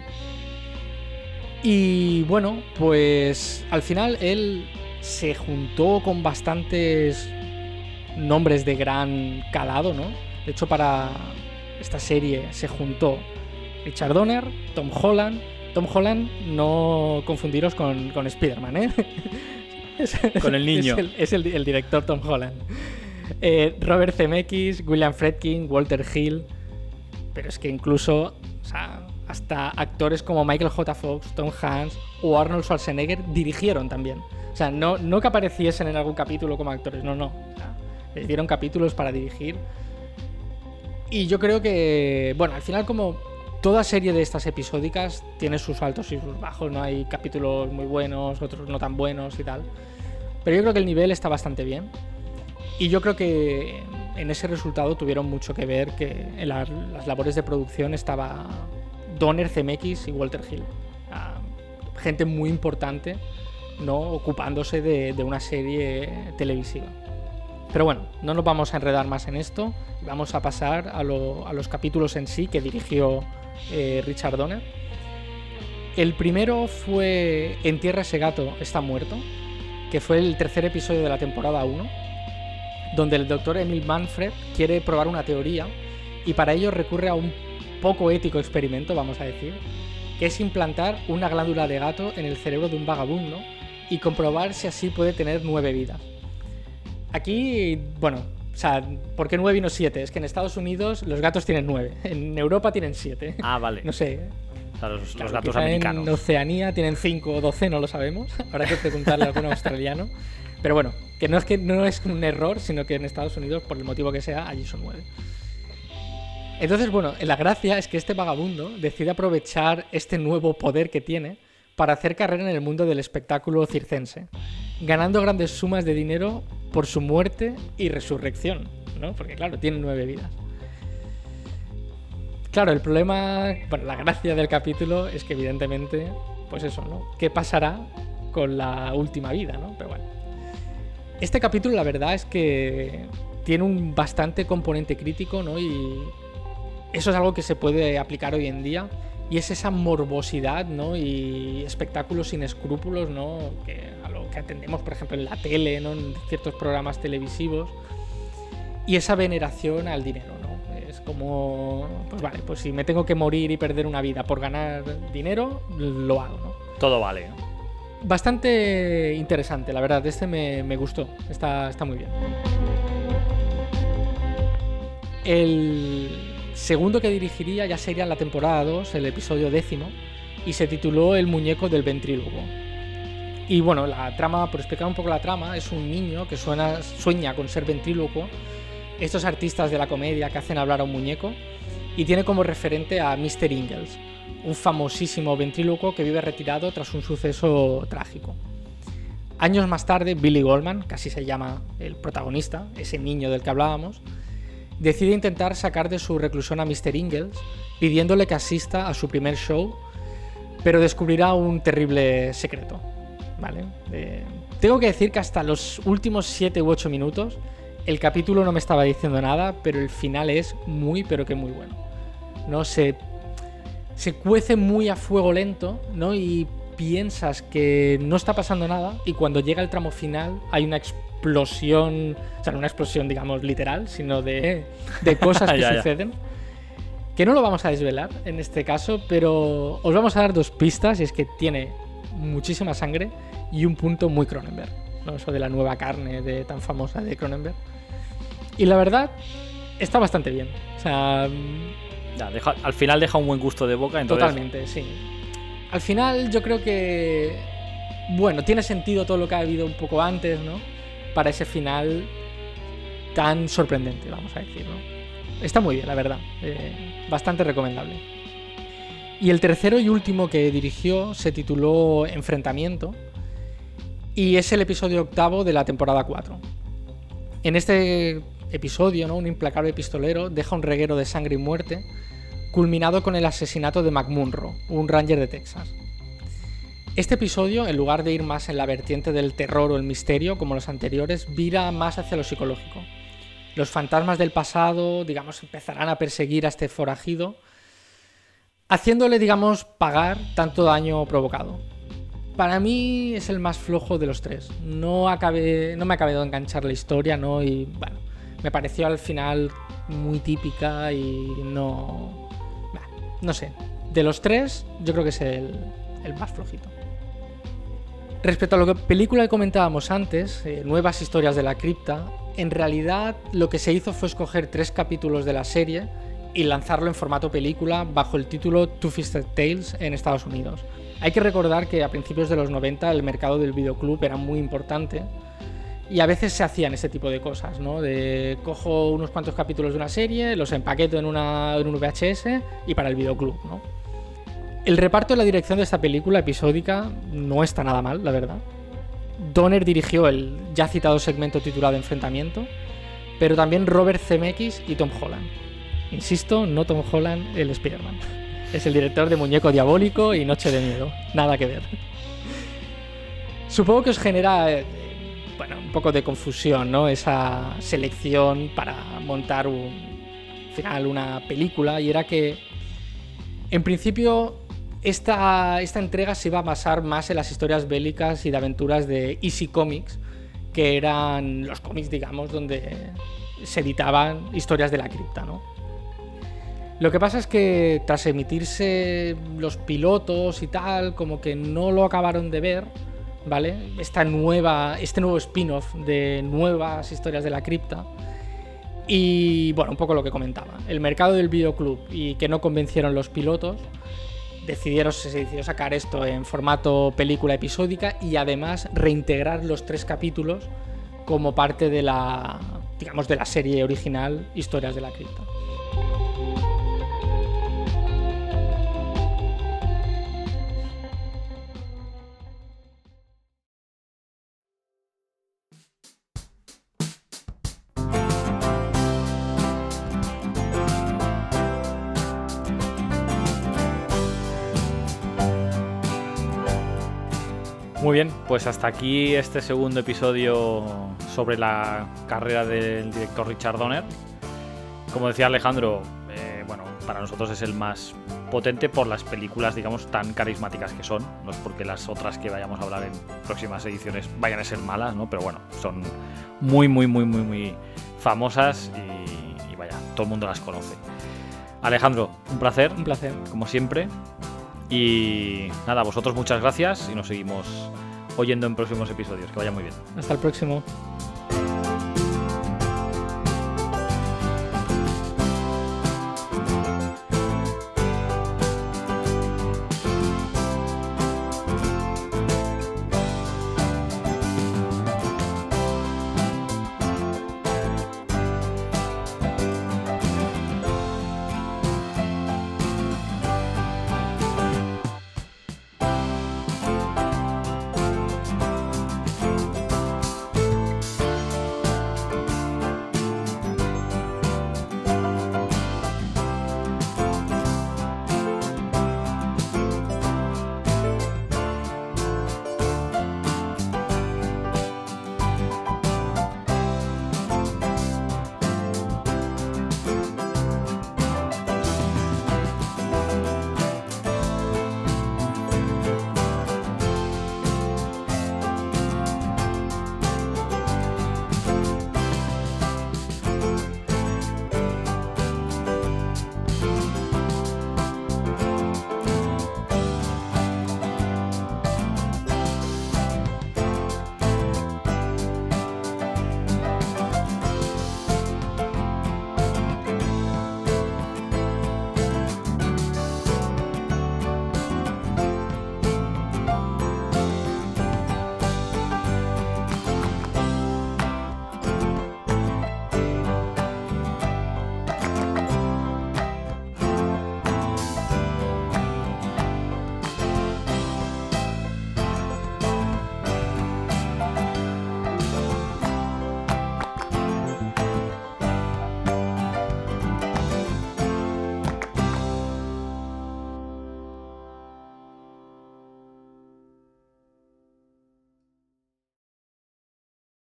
Y bueno, pues al final él se juntó con bastantes nombres de gran calado, ¿no? De hecho, para esta serie se juntó Richard Donner, Tom Holland. Tom Holland, no confundiros con, con Spider-Man, ¿eh? Es- Con el niño. Es el, es el- el director Tom Holland. Eh, Robert Zemeckis, William Fredkin, Walter Hill. Pero es que incluso, o sea, hasta actores como Michael J. Fox, Tom Hanks o Arnold Schwarzenegger dirigieron también. O sea, no, no que apareciesen en algún capítulo como actores, no, no. O sea, les dieron capítulos para dirigir. Y yo creo que, bueno, al final como toda serie de estas episódicas tiene sus altos y sus bajos, ¿no? Hay capítulos muy buenos, otros no tan buenos y tal. Pero yo creo que el nivel está bastante bien. Y yo creo que en ese resultado tuvieron mucho que ver que en la- las labores de producción estaba Donner, CMX y Walter Hill. Gente muy importante, ¿no? Ocupándose de una serie televisiva. Pero bueno, no nos vamos a enredar más en esto. Vamos a pasar a, lo- a los capítulos en sí que dirigió eh, Richard Donner. El primero fue Entierra ese gato, está muerto, que fue el tercer episodio de la temporada 1, donde el doctor Emil Manfred quiere probar una teoría y para ello recurre a un poco ético experimento, vamos a decir, que es implantar una glándula de gato en el cerebro de un vagabundo y comprobar si así puede tener nueve vidas. Aquí, bueno, o sea, ¿por qué nueve y no siete? Es que en Estados Unidos los gatos tienen nueve, en Europa tienen siete. Ah, vale. No sé, O sea, los, gatos americanos. En Oceanía tienen 5 o 12, no lo sabemos. Habrá que preguntarle a algún australiano. Pero bueno, que no es que no es un error, sino que en Estados Unidos, por el motivo que sea, allí son 9. Entonces, bueno, la gracia es que este vagabundo decide aprovechar este nuevo poder que tiene para hacer carrera en el mundo del espectáculo circense, ganando grandes sumas de dinero por su muerte y resurrección, ¿no? Porque claro, tiene nueve vidas. Claro, el problema, bueno, la gracia del capítulo es que evidentemente, pues eso, ¿no? ¿Qué pasará con la última vida, ¿no? Pero bueno. Este capítulo la verdad es que tiene un bastante componente crítico, ¿no? Y eso es algo que se puede aplicar hoy en día. Y es esa morbosidad, ¿no? Y espectáculos sin escrúpulos, ¿no? Que a lo que atendemos, por ejemplo, en la tele, ¿no? En ciertos programas televisivos. Y esa veneración al dinero, ¿no? Es como, pues vale, pues si me tengo que morir y perder una vida por ganar dinero, lo hago, ¿no? Todo vale. Bastante interesante, la verdad. Este me, me gustó. Está, está muy bien. El segundo que dirigiría ya sería en la temporada 2, el episodio décimo, y se tituló El muñeco del ventrílogo. Y bueno, la trama, por explicar un poco la trama, es un niño que sueña con ser ventríloco, estos artistas de la comedia que hacen hablar a un muñeco, y tiene como referente a Mr. Ingalls, un famosísimo ventríloco que vive retirado tras un suceso trágico. Años más tarde, Billy Goldman, así se llama el protagonista, ese niño del que hablábamos, decide intentar sacar de su reclusión a Mr. Ingalls, pidiéndole que asista a su primer show, pero descubrirá un terrible secreto. ¿Vale? Eh, tengo que decir que hasta los últimos 7 u 8 minutos el capítulo no me estaba diciendo nada, pero el final es muy, pero que muy bueno. ¿No? Se, se cuece muy a fuego lento, ¿no? Y piensas que no está pasando nada, y cuando llega el tramo final hay una explosión, o sea, no una explosión, digamos, literal, sino de, de cosas que Ya, ya. suceden. Que no lo vamos a desvelar en este caso, pero os vamos a dar dos pistas, y es que tiene muchísima sangre y un punto muy Cronenberg. ¿no? Eso de la nueva carne de, tan famosa de Cronenberg. Y la verdad, está bastante bien. O sea, mm, Ya, deja- al final deja un buen gusto de boca, entonces totalmente, sí. Al final yo creo que, bueno, tiene sentido todo lo que ha habido un poco antes, ¿no? Para ese final tan sorprendente, vamos a decirlo. Está muy bien, la verdad. Eh, bastante recomendable. Y el tercero y último que dirigió se tituló Enfrentamiento y es el episodio octavo de la temporada 4. En este episodio, ¿no? un implacable pistolero deja un reguero de sangre y muerte, culminado con el asesinato de McMunro, un ranger de Texas. Este episodio, en lugar de ir más en la vertiente del terror o el misterio como los anteriores, vira más hacia lo psicológico. Los fantasmas del pasado, digamos, empezarán a perseguir a este forajido, haciéndole, digamos, pagar tanto daño provocado. Para mí es el más flojo de los tres. No, me ha de enganchar la historia, ¿no? Y bueno, me pareció al final muy típica y no. no sé. De los tres, yo creo que es el, el más flojito. Respecto a que película que comentábamos antes, eh, Nuevas historias de la cripta, en realidad lo que se hizo fue escoger tres capítulos de la serie y lanzarlo en formato película bajo el título Two Fisted Tales en Estados Unidos. Hay que recordar que a principios de los 90 el mercado del videoclub era muy importante y a veces se hacían ese tipo de cosas, ¿no? De cojo unos cuantos capítulos de una serie, los empaqueto en, una, en un VHS y para el videoclub, ¿no? El reparto y la dirección de esta película episódica no está nada mal, la verdad. Donner dirigió el ya citado segmento titulado Enfrentamiento, pero también Robert Zemeckis y Tom Holland. Insisto, no Tom Holland, el Spider-Man. Es el director de Muñeco Diabólico y Noche de Miedo. Nada que ver. Supongo que os genera eh, bueno, un poco de confusión, ¿no? Esa selección para montar un al final una película y era que en principio esta, esta entrega se iba a basar más en las historias bélicas y de aventuras de Easy Comics, que eran los cómics, digamos, donde se editaban historias de la cripta, ¿no? Lo que pasa es que tras emitirse los pilotos y tal, como que no lo acabaron de ver, ¿vale? Esta nueva, este nuevo spin-off de nuevas historias de la cripta. Y bueno, un poco lo que comentaba. El mercado del videoclub y que no convencieron los pilotos, decidieron, se decidió sacar esto en formato película episódica y además reintegrar los tres capítulos como parte de la, digamos, de la serie original Historias de la cripta. Muy bien, pues hasta aquí este segundo episodio sobre la carrera del director Richard Donner. Como decía Alejandro, eh, bueno, para nosotros es el más potente por las películas, digamos, tan carismáticas que son. No es porque las otras que vayamos a hablar en próximas ediciones vayan a ser malas, ¿no? Pero bueno, son muy, muy, muy, muy, muy famosas y, y vaya, todo el mundo las conoce. Alejandro, un placer, Un placer. como siempre. Y nada, vosotros muchas gracias y nos seguimos oyendo en próximos episodios. Que vaya muy bien. Hasta el próximo.